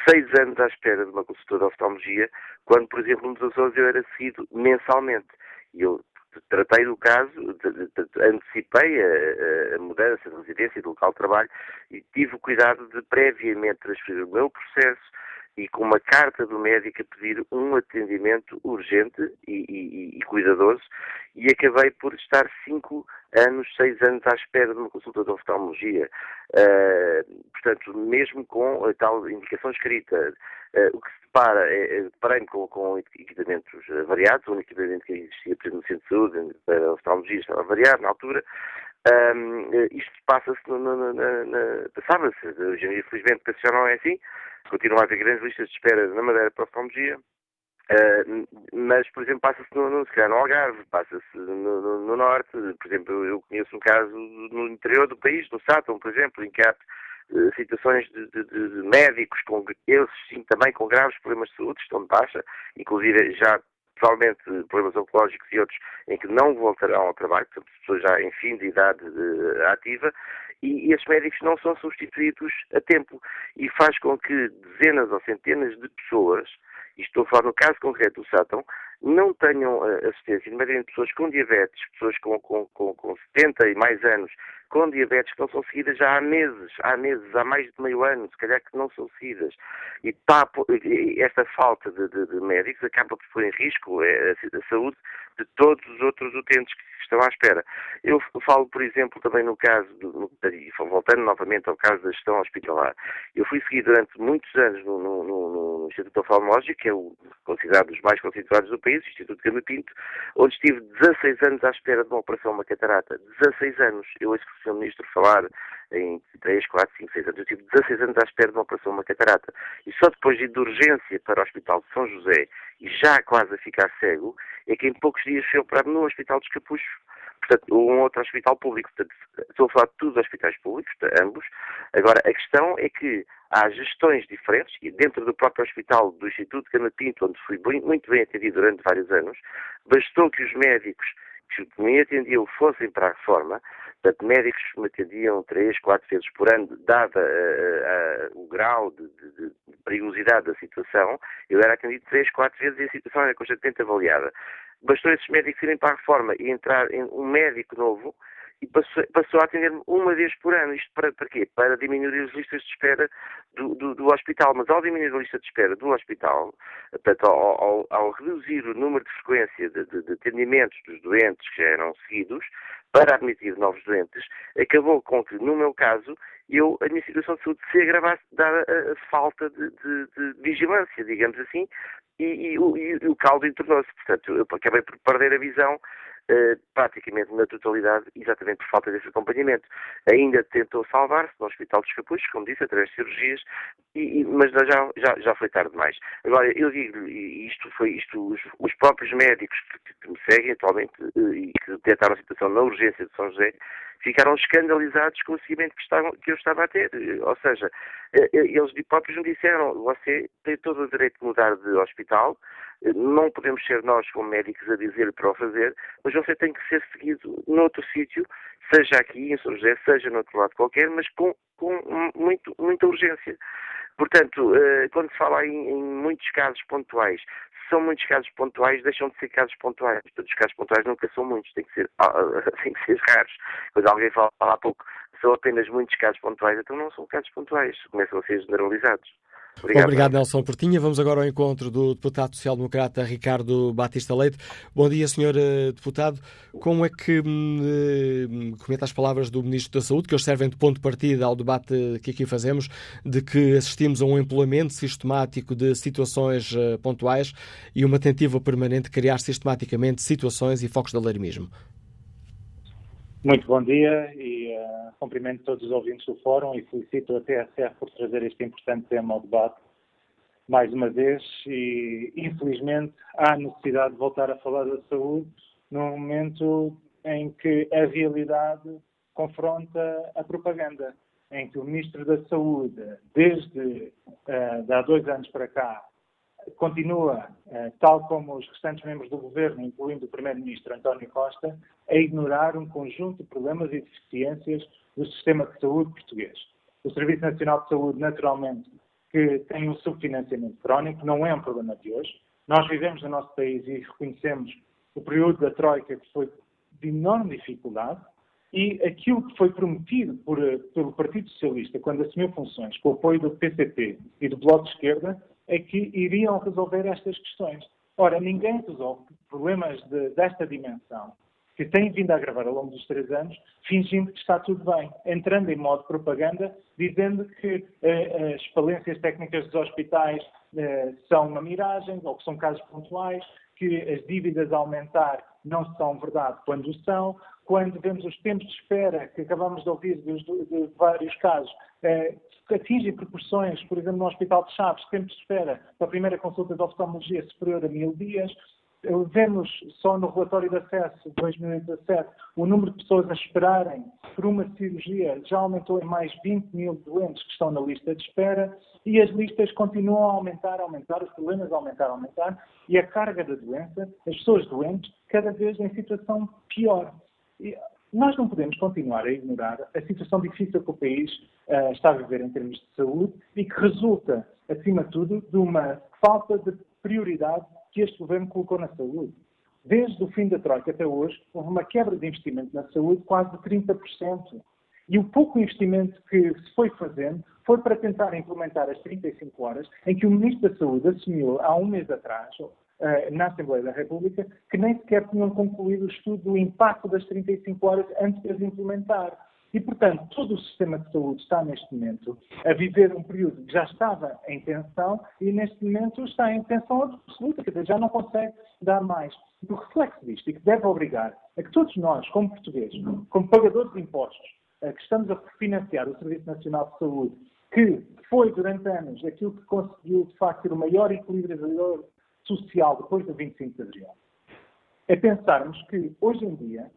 Q: seis anos à espera de uma consultora de oftalmologia, quando, por exemplo, nos Açores eu era seguido mensalmente. E eu tratei do caso, antecipei a, a, mudança de residência do local de trabalho e tive o cuidado de previamente transferir o meu processo e com uma carta do médico a pedir um atendimento urgente e, e, e cuidadoso e acabei por estar cinco anos, seis anos à espera de uma consulta de oftalmologia. Uh, portanto, mesmo com a tal indicação escrita, uh, o que se depara é, é deparei-me com, com, equipamentos variados, o único equipamento que existia, por no centro de saúde, para oftalmologia estava variado na altura, Um, isto passa-se, passava-se, hoje em dia, infelizmente, penso já não é assim, continua a haver grandes listas de espera na Madeira para oftalmologia, Uh, mas, por exemplo, passa-se no, no, no Algarve, passa-se no, no, no, Norte. Por exemplo, eu conheço um caso no interior do país, no Sátão, por exemplo, em que há uh, situações de, de, de, médicos, com, eles sim também com graves problemas de saúde, estão de baixa, inclusive já provavelmente problemas oncológicos e outros em que não voltarão ao trabalho, portanto, pessoas já em fim de idade uh, ativa, e, esses médicos não são substituídos a tempo, e faz com que dezenas ou centenas de pessoas e estou a falar no caso concreto do Sátão, não tenham uh, assistência, nomeadamente pessoas com diabetes, pessoas com, com, com, com 70 e mais anos, com diabetes que não são seguidas já há meses, há meses, há mais de meio ano, se calhar que não são seguidas. E tá, esta falta de, de, de, médicos acaba por pôr em risco eh, a, saúde de todos os outros utentes que estão à espera. Eu falo, por exemplo, também no caso, do, voltando novamente ao caso da gestão hospitalar, eu fui seguido durante muitos anos no, no, no, no Instituto Oftalmológico, que é o considerado dos mais conceituados do país, o Instituto Gama Pinto, onde estive 16 anos à espera de uma operação, uma catarata. 16 anos. Eu o Sr. Ministro falar em 3, 4, 5, 6 anos. Eu tive 16 anos à espera de uma operação, uma catarata. E só depois de ir de urgência para o Hospital de São José, e já quase a ficar cego, é que em poucos dias fui operado no Hospital dos Capuchos. Portanto, um outro hospital público. Portanto, estou a falar de todos os hospitais públicos, de ambos. Agora, a questão é que há gestões diferentes, e dentro do próprio hospital do Instituto Cana Pinto, onde fui muito bem atendido durante vários anos, bastou que os médicos que me atendiam fossem para a reforma, portanto, médicos atendiam três, quatro vezes por ano, dada uh, uh, o grau de, de, de, perigosidade da situação, eu era atendido três, quatro vezes e a situação era constantemente avaliada. Bastou esses médicos irem para a reforma e entrar um médico novo, e passou, passou a atender-me uma vez por ano. Isto para, para quê? Para diminuir as listas de espera do, do, do hospital. Mas ao diminuir a lista de espera do hospital, portanto, ao, ao, ao reduzir o número de frequência de, de, de, atendimentos dos doentes que já eram seguidos, para admitir novos doentes, acabou com que, no meu caso, eu, a minha situação de saúde se agravasse, dada a, falta de, de, vigilância, digamos assim, e, e, e, e o caldo entornou-se. Portanto, eu acabei por perder a visão eh, praticamente na totalidade, exatamente por falta desse acompanhamento. Ainda tentou salvar-se no Hospital dos Capuchos, como disse, através de cirurgias, e, mas já, já, já foi tarde demais. Agora, eu digo isto foi isto, os, os próprios médicos que, que, me seguem atualmente eh, e que detectaram a situação na urgência de São José, ficaram escandalizados com o seguimento que, estavam, que eu estava a ter. Ou seja, eh, eles próprios me disseram, você tem todo o direito de mudar de hospital, não podemos ser nós, como médicos, a dizer para o fazer, mas você tem que ser seguido noutro sítio, seja aqui em São José, seja no outro lado qualquer, mas com, com muito, muita urgência. Portanto, eh, quando se fala em, em muitos casos pontuais, são muitos casos pontuais, deixam de ser casos pontuais. Todos os casos pontuais nunca são muitos, têm que ser, têm que ser raros. Quando alguém fala há pouco, são apenas muitos casos pontuais, então não são casos pontuais, começam a ser generalizados.
B: Obrigado. Obrigado, Nelson Portinha. Vamos agora ao encontro do deputado social-democrata Ricardo Batista Leite. Bom dia, senhor eh, deputado. Como é que hum, eh, comenta as palavras do Ministro da Saúde, que hoje servem de ponto de partida ao debate que aqui fazemos, de que assistimos a um empolamento sistemático de situações eh, pontuais e uma tentativa permanente de criar sistematicamente situações e focos de alarmismo?
R: Muito bom dia e uh, cumprimento todos os ouvintes do Fórum e felicito a TSF por trazer este importante tema ao debate mais uma vez e, infelizmente, há necessidade de voltar a falar da saúde num momento em que a realidade confronta a propaganda, em que o Ministro da Saúde, desde uh, há dois anos para cá, continua, eh, tal como os restantes membros do governo, incluindo o Primeiro-Ministro António Costa, a ignorar um conjunto de problemas e deficiências do sistema de saúde português. O Serviço Nacional de Saúde, naturalmente, que tem um subfinanciamento crónico, não é um problema de hoje. Nós vivemos no nosso país e reconhecemos o período da Troika que foi de enorme dificuldade e aquilo que foi prometido por, eh, pelo Partido Socialista quando assumiu funções, com o apoio do PCP e do Bloco de Esquerda, é que iriam resolver estas questões. Ora, ninguém resolve problemas de, desta dimensão, que têm vindo a agravar ao longo dos três anos, fingindo que está tudo bem, entrando em modo propaganda, dizendo que eh, as falências técnicas dos hospitais eh, são uma miragem ou que são casos pontuais, que as dívidas a aumentar não são verdade quando são, quando vemos os tempos de espera que acabamos de ouvir de, de vários casos, eh, atingem proporções, por exemplo, no Hospital de Chaves, tempos de espera para a primeira consulta de oftalmologia superior a mil dias, Vemos só no relatório de acesso de 2017 o número de pessoas a esperarem por uma cirurgia já aumentou em mais 20 mil doentes que estão na lista de espera e as listas continuam a aumentar, a aumentar, os problemas a aumentar, a aumentar e a carga da doença, as pessoas doentes, cada vez em situação pior. E nós não podemos continuar a ignorar a situação difícil que o país uh, está a viver em termos de saúde e que resulta, acima de tudo, de uma falta de prioridade que este governo colocou na saúde. Desde o fim da Troika até hoje, houve uma quebra de investimento na saúde quase de 30%. E o pouco investimento que se foi fazendo foi para tentar implementar as 35 horas, em que o Ministro da Saúde assumiu há um mês atrás, eh, na Assembleia da República, que nem sequer tinham concluído o estudo do impacto das 35 horas antes de as implementar. E, portanto, todo o sistema de saúde está, neste momento, a viver um período que já estava em tensão e, neste momento, está em tensão absoluta, quer dizer, já não consegue dar mais. E o reflexo disto, e que deve obrigar a que todos nós, como portugueses, como pagadores de impostos, que estamos a financiar o Serviço Nacional de Saúde, que foi, durante anos, aquilo que conseguiu, de facto, ter o maior equilibrador social depois do 25 de abril, é pensarmos que, hoje em dia,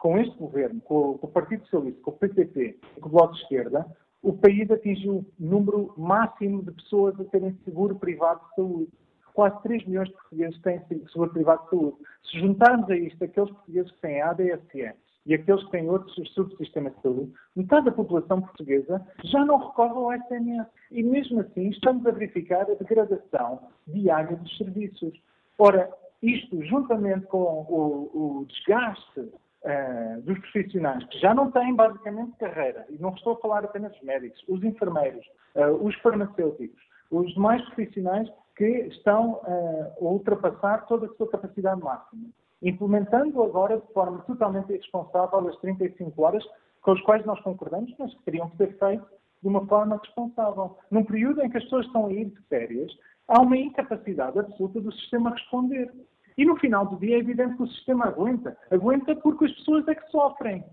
R: com este governo, com, com o Partido Socialista, com o PCP e com o Bloco de Esquerda, o país atingiu o número máximo de pessoas a terem seguro privado de saúde. Quase 3 milhões de portugueses têm seguro privado de saúde. Se juntarmos a isto aqueles portugueses que têm ADSE e aqueles que têm outros subsistemas de saúde, metade da população portuguesa já não recorre ao SMS. E mesmo assim estamos a verificar a degradação diária dos serviços. Ora, isto, juntamente com o, o desgaste uh, dos profissionais que já não têm basicamente carreira, e não estou a falar apenas dos médicos, os enfermeiros, uh, os farmacêuticos, os demais profissionais que estão uh, a ultrapassar toda a sua capacidade máxima, implementando agora de forma totalmente irresponsável as 35 horas com as quais nós concordamos, mas que teriam que ser feitas de uma forma responsável. Num período em que as pessoas estão a ir de férias, há uma incapacidade absoluta do sistema a responder. E no final do dia é evidente que o sistema aguenta. Aguenta porque as pessoas é que sofrem.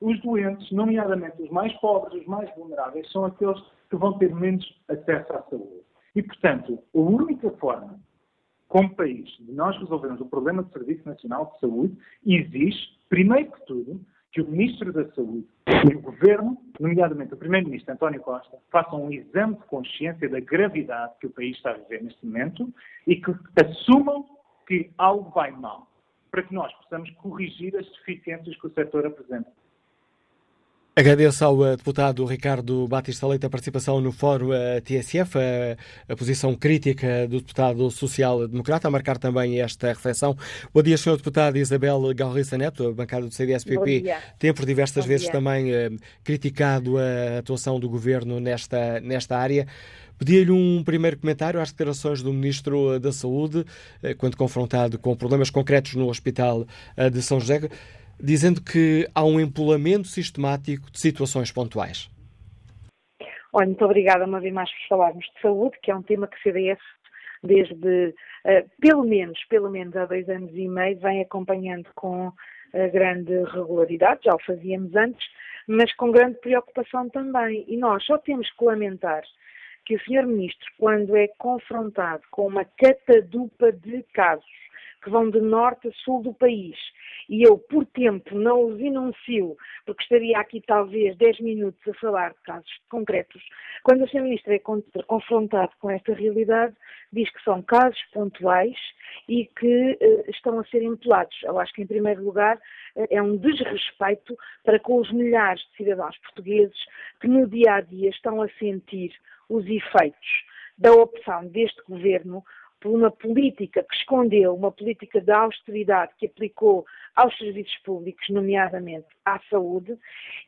R: Os doentes, nomeadamente os mais pobres, os mais vulneráveis, são aqueles que vão ter menos acesso à saúde. E, portanto, a única forma, como país, de nós resolvermos o problema do Serviço Nacional de Saúde exige, primeiro que tudo, que o Ministro da Saúde e o Governo, nomeadamente o Primeiro-Ministro António Costa, façam um exame de consciência da gravidade que o país está a viver neste momento e que assumam que algo vai mal, para que nós possamos corrigir as deficiências que o setor apresenta.
B: Agradeço ao uh, deputado Ricardo Batista Leite a participação no Fórum uh, TSF, a, a, posição crítica do deputado social-democrata, a marcar também esta reflexão. Bom dia, Sr. Deputado Isabel Galriça Neto, a bancada do CDS-PP, tem por diversas Bom vezes dia. também uh, criticado a atuação do Governo nesta, nesta área. Pedia-lhe um primeiro comentário às declarações do Ministro da Saúde, quando confrontado com problemas concretos no Hospital de São José dizendo que há um empolamento sistemático de situações pontuais.
S: Olha, muito obrigada uma vez mais por falarmos de saúde, que é um tema que o CDS desde uh, pelo menos, pelo menos há dois anos e meio, vem acompanhando com uh, grande regularidade, já o fazíamos antes, mas com grande preocupação também. E nós só temos que lamentar que o Sr. Ministro, quando é confrontado com uma catadupa de casos que vão de norte a sul do país e eu, por tempo, não os enuncio, porque estaria aqui talvez 10 minutos a falar de casos concretos, quando o Sr. Ministro é confrontado com esta realidade, diz que são casos pontuais e que uh, estão a ser empolados. Eu acho que, em primeiro lugar, uh, é um desrespeito para com os milhares de cidadãos portugueses que no dia a dia estão a sentir os efeitos da opção deste governo por uma política que escondeu, uma política de austeridade que aplicou aos serviços públicos, nomeadamente à saúde,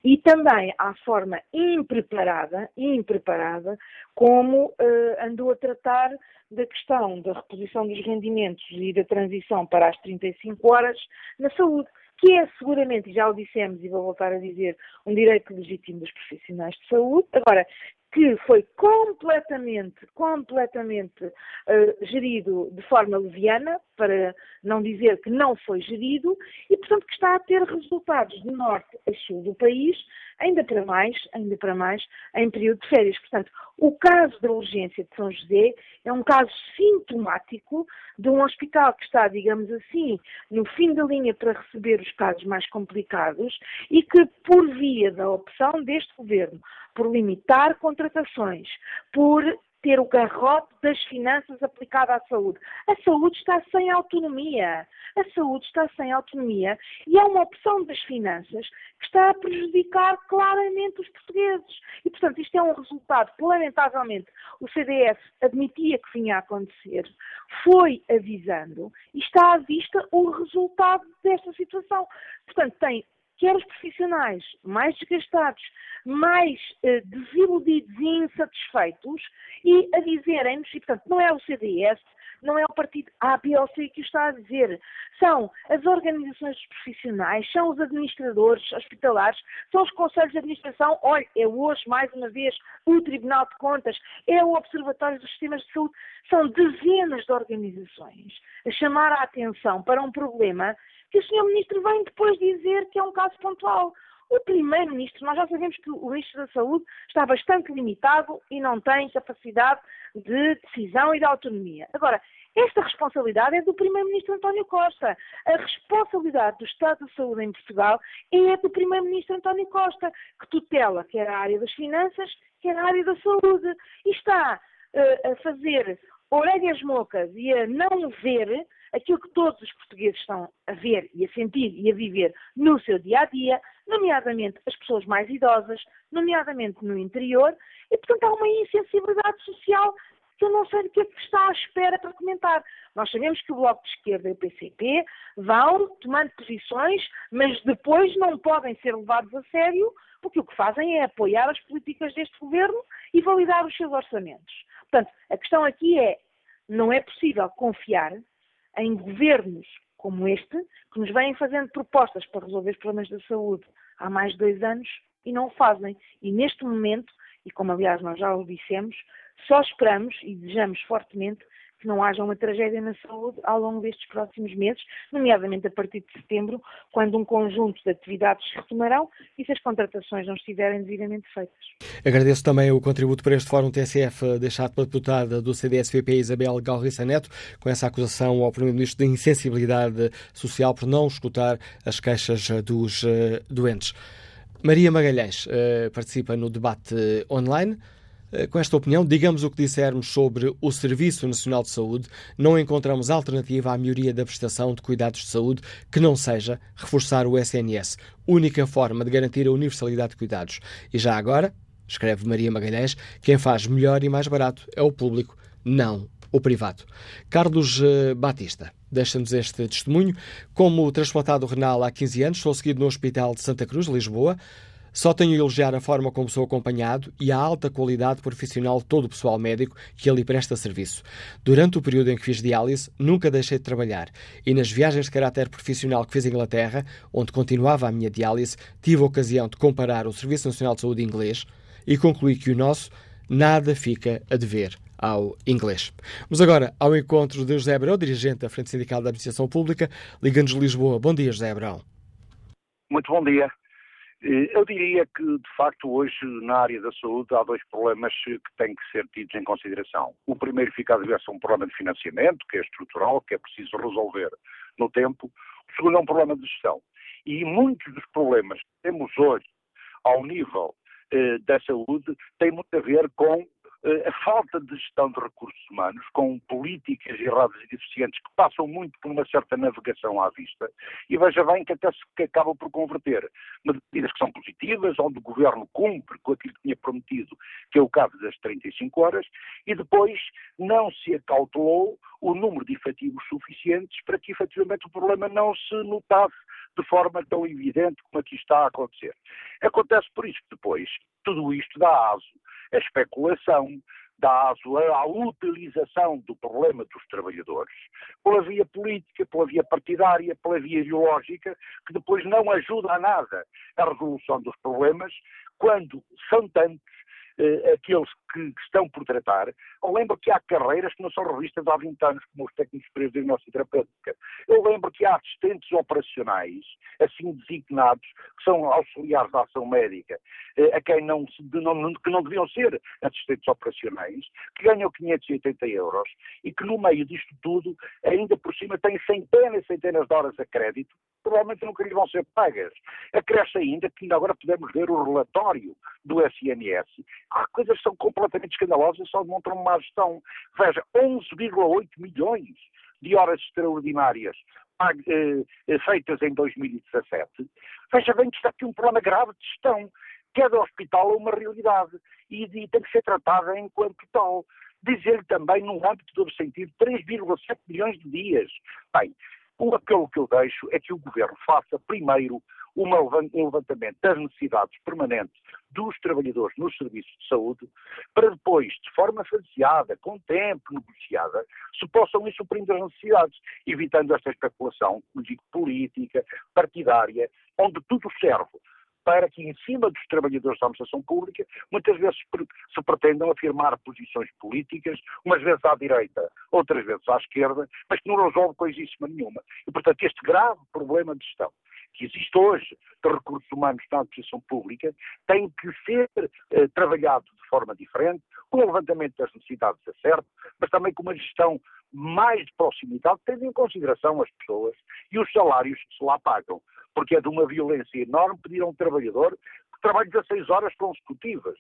S: e também à forma impreparada, impreparada como uh, andou a tratar da questão da reposição dos rendimentos e da transição para as 35 horas na saúde, que é seguramente, já o dissemos e vou voltar a dizer, um direito legítimo dos profissionais de saúde. Agora, que foi completamente, completamente uh, gerido de forma leviana, para não dizer que não foi gerido, e portanto que está a ter resultados de norte a sul do país, ainda para mais, ainda para mais, em período de férias. Portanto, o caso da urgência de São José é um caso sintomático de um hospital que está, digamos assim, no fim da linha para receber os casos mais complicados e que, por via da opção deste governo por limitar contratações, por ter o garrote das finanças aplicado à saúde. A saúde está sem autonomia. A saúde está sem autonomia e é uma opção das finanças que está a prejudicar claramente os portugueses. E, portanto, isto é um resultado que, lamentavelmente, o CDS admitia que vinha a acontecer, foi avisando e está à vista o resultado desta situação. Portanto, tem quer os profissionais mais desgastados, mais eh, desiludidos e insatisfeitos, e a dizerem-nos, e portanto não é o CDS, não é o partido A, B ou C que o está a dizer. São as organizações profissionais, são os administradores hospitalares, são os conselhos de administração. Olha, é hoje, mais uma vez, o Tribunal de Contas, é o Observatório dos Sistemas de Saúde. São dezenas de organizações a chamar a atenção para um problema que o Sr. Ministro vem depois dizer que é um caso pontual. O Primeiro-Ministro, nós já sabemos que o Ministro da Saúde está bastante limitado e não tem capacidade de decisão e de autonomia. Agora, esta responsabilidade é do Primeiro-Ministro António Costa. A responsabilidade do Estado da Saúde em Portugal é do Primeiro-Ministro António Costa, que tutela quer a área das finanças, quer a área da saúde. E está uh, a fazer orelhas mocas e a não ver aquilo que todos os portugueses estão a ver e a sentir e a viver no seu dia a dia, nomeadamente as pessoas mais idosas, nomeadamente no interior, e portanto há uma insensibilidade social que eu não sei do que é que está à espera para comentar. Nós sabemos que o Bloco de Esquerda e o PCP vão tomando posições, mas depois não podem ser levados a sério, porque o que fazem é apoiar as políticas deste governo e validar os seus orçamentos. Portanto, a questão aqui é: não é possível confiar em governos como este, que nos vêm fazendo propostas para resolver os problemas da saúde há mais de dois anos e não o fazem. E neste momento, e como aliás nós já o dissemos, só esperamos e desejamos fortemente que não haja uma tragédia na saúde ao longo destes próximos meses, nomeadamente a partir de setembro, quando um conjunto de atividades se retomarão e se as contratações não estiverem devidamente feitas.
B: Agradeço também o contributo para este Fórum TSF deixado pela deputada do CDS-VP Isabel Galriça Neto, com essa acusação ao Primeiro-Ministro de insensibilidade social por não escutar as queixas dos uh, doentes. Maria Magalhães uh, participa no debate online. Eh, com esta opinião, digamos o que dissermos sobre o Serviço Nacional de Saúde, não encontramos alternativa à melhoria da prestação de cuidados de saúde que não seja reforçar o SNS, única forma de garantir a universalidade de cuidados. E já agora, escreve Maria Magalhães, quem faz melhor e mais barato é o público, não o privado. Carlos eh, Batista deixa-nos este testemunho. Como transplantado renal há 15 anos, sou seguido no Hospital de Santa Cruz, Lisboa. Só tenho a elogiar a forma como sou acompanhado e a alta qualidade profissional de todo o pessoal médico que ali presta serviço. Durante o período em que fiz diálise, nunca deixei de trabalhar e nas viagens de caráter profissional que fiz à Inglaterra, onde continuava a minha diálise, tive a ocasião de comparar o Serviço Nacional de Saúde inglês e concluí que o nosso nada fica a dever ao inglês. Vamos agora ao encontro de José Abrão, dirigente da Frente Sindical da Administração Pública, Liga-nos de Lisboa. Bom dia, José Abrão.
T: Muito bom dia. Eh, eu diria que, de facto, hoje, na área da saúde, há dois problemas que têm que ser tidos em consideração. O primeiro fica a dever-se a um problema de financiamento, que é estrutural, que é preciso resolver no tempo. O segundo é um problema de gestão. E muitos dos problemas que temos hoje ao nível eh, da saúde têm muito a ver com a falta de gestão de recursos humanos, com políticas erradas e deficientes que passam muito por uma certa navegação à vista, e veja bem que até se acaba por converter medidas que são positivas, onde o governo cumpre com aquilo que tinha prometido, que é o caso das 35 horas, e depois não se acautelou o número de efetivos suficientes para que efetivamente o problema não se notasse de forma tão evidente como aqui está a acontecer. Acontece por isso que depois tudo isto dá aso a especulação, dá aso à utilização do problema dos trabalhadores. Pela via política, pela via partidária, pela via ideológica, que depois não ajuda a nada a resolução dos problemas, quando são tantos eh, aqueles que, estão por tratar. Eu lembro que há carreiras que não são revistas há 20 anos, como os técnicos superiores de diagnóstica terapêutica. Eu lembro que há assistentes operacionais, assim designados, que são auxiliares da ação médica, eh, a quem não, não, que não deviam ser assistentes operacionais, que ganham 580 euros e que no meio disto tudo, ainda por cima, têm centenas e centenas de horas a crédito, provavelmente nunca lhes vão ser pagas. Acresce ainda que agora podemos ver o relatório do SNS. Há coisas que são completamente escandalosas e só demonstram uma gestão. Veja, 11,8 milhões de horas extraordinárias eh, eh, feitas em 2017. Veja bem que está aqui um problema grave de gestão. Cada hospital é uma realidade e, e tem que ser tratada enquanto tal. Dizer também, no âmbito do sentido, 3,7 milhões de dias. Bem, o apelo que eu deixo é que o Governo faça primeiro um levantamento das necessidades permanentes dos trabalhadores nos serviços de saúde, para depois, de forma faseada, com tempo negociada, se possam ir suprindo as necessidades, evitando esta especulação, política, partidária, onde tudo serve para que, em cima dos trabalhadores da administração pública, muitas vezes se pretendam afirmar posições políticas, umas vezes à direita, outras vezes à esquerda, mas que não resolve coisíssima nenhuma. E, portanto, este grave problema de gestão que existe hoje de recursos humanos na administração pública tem que ser eh, trabalhado de forma diferente, com o levantamento das necessidades a certo, mas também com uma gestão mais de proximidade, tendo em consideração as pessoas e os salários que se lá pagam porque é de uma violência enorme pedir a um trabalhador que trabalhe 16 horas consecutivas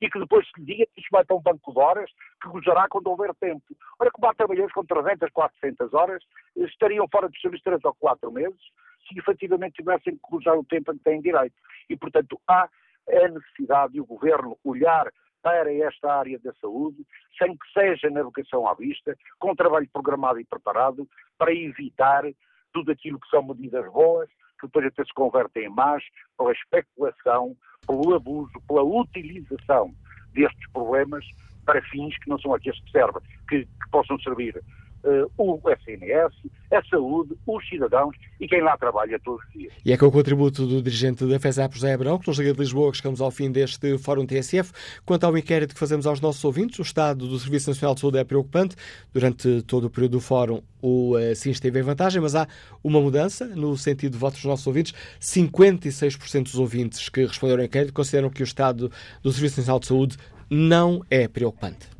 T: e que depois se lhe diga que isto vai para um banco de horas que gozará quando houver tempo. Ora, como há trabalhadores com 300, 400 horas, estariam fora de serviço 3 ou 4 meses se efetivamente tivessem que gozar o tempo a que têm direito. E, portanto, há a necessidade de o Governo olhar para esta área da saúde, sem que seja na vocação à vista, com trabalho programado e preparado, para evitar tudo aquilo que são medidas boas, que depois até se convertem em más pela especulação, pelo abuso, pela utilização destes problemas para fins que não são aqueles que servem, que, que possam servir uh, o SNS, a saúde, os cidadãos e quem lá trabalha todos os dias.
B: E é com o contributo do dirigente da FESAP, José Abrão, que nos liga de Lisboa, que chegamos ao fim deste Fórum TSF. Quanto ao inquérito que fazemos aos nossos ouvintes, o estado do Serviço Nacional de Saúde é preocupante. Durante todo o período do Fórum, o uh, SINS teve em vantagem, mas há uma mudança no sentido de votos dos nossos ouvintes. 56% dos ouvintes que responderam ao inquérito consideram que o estado do Serviço Nacional de Saúde não é preocupante.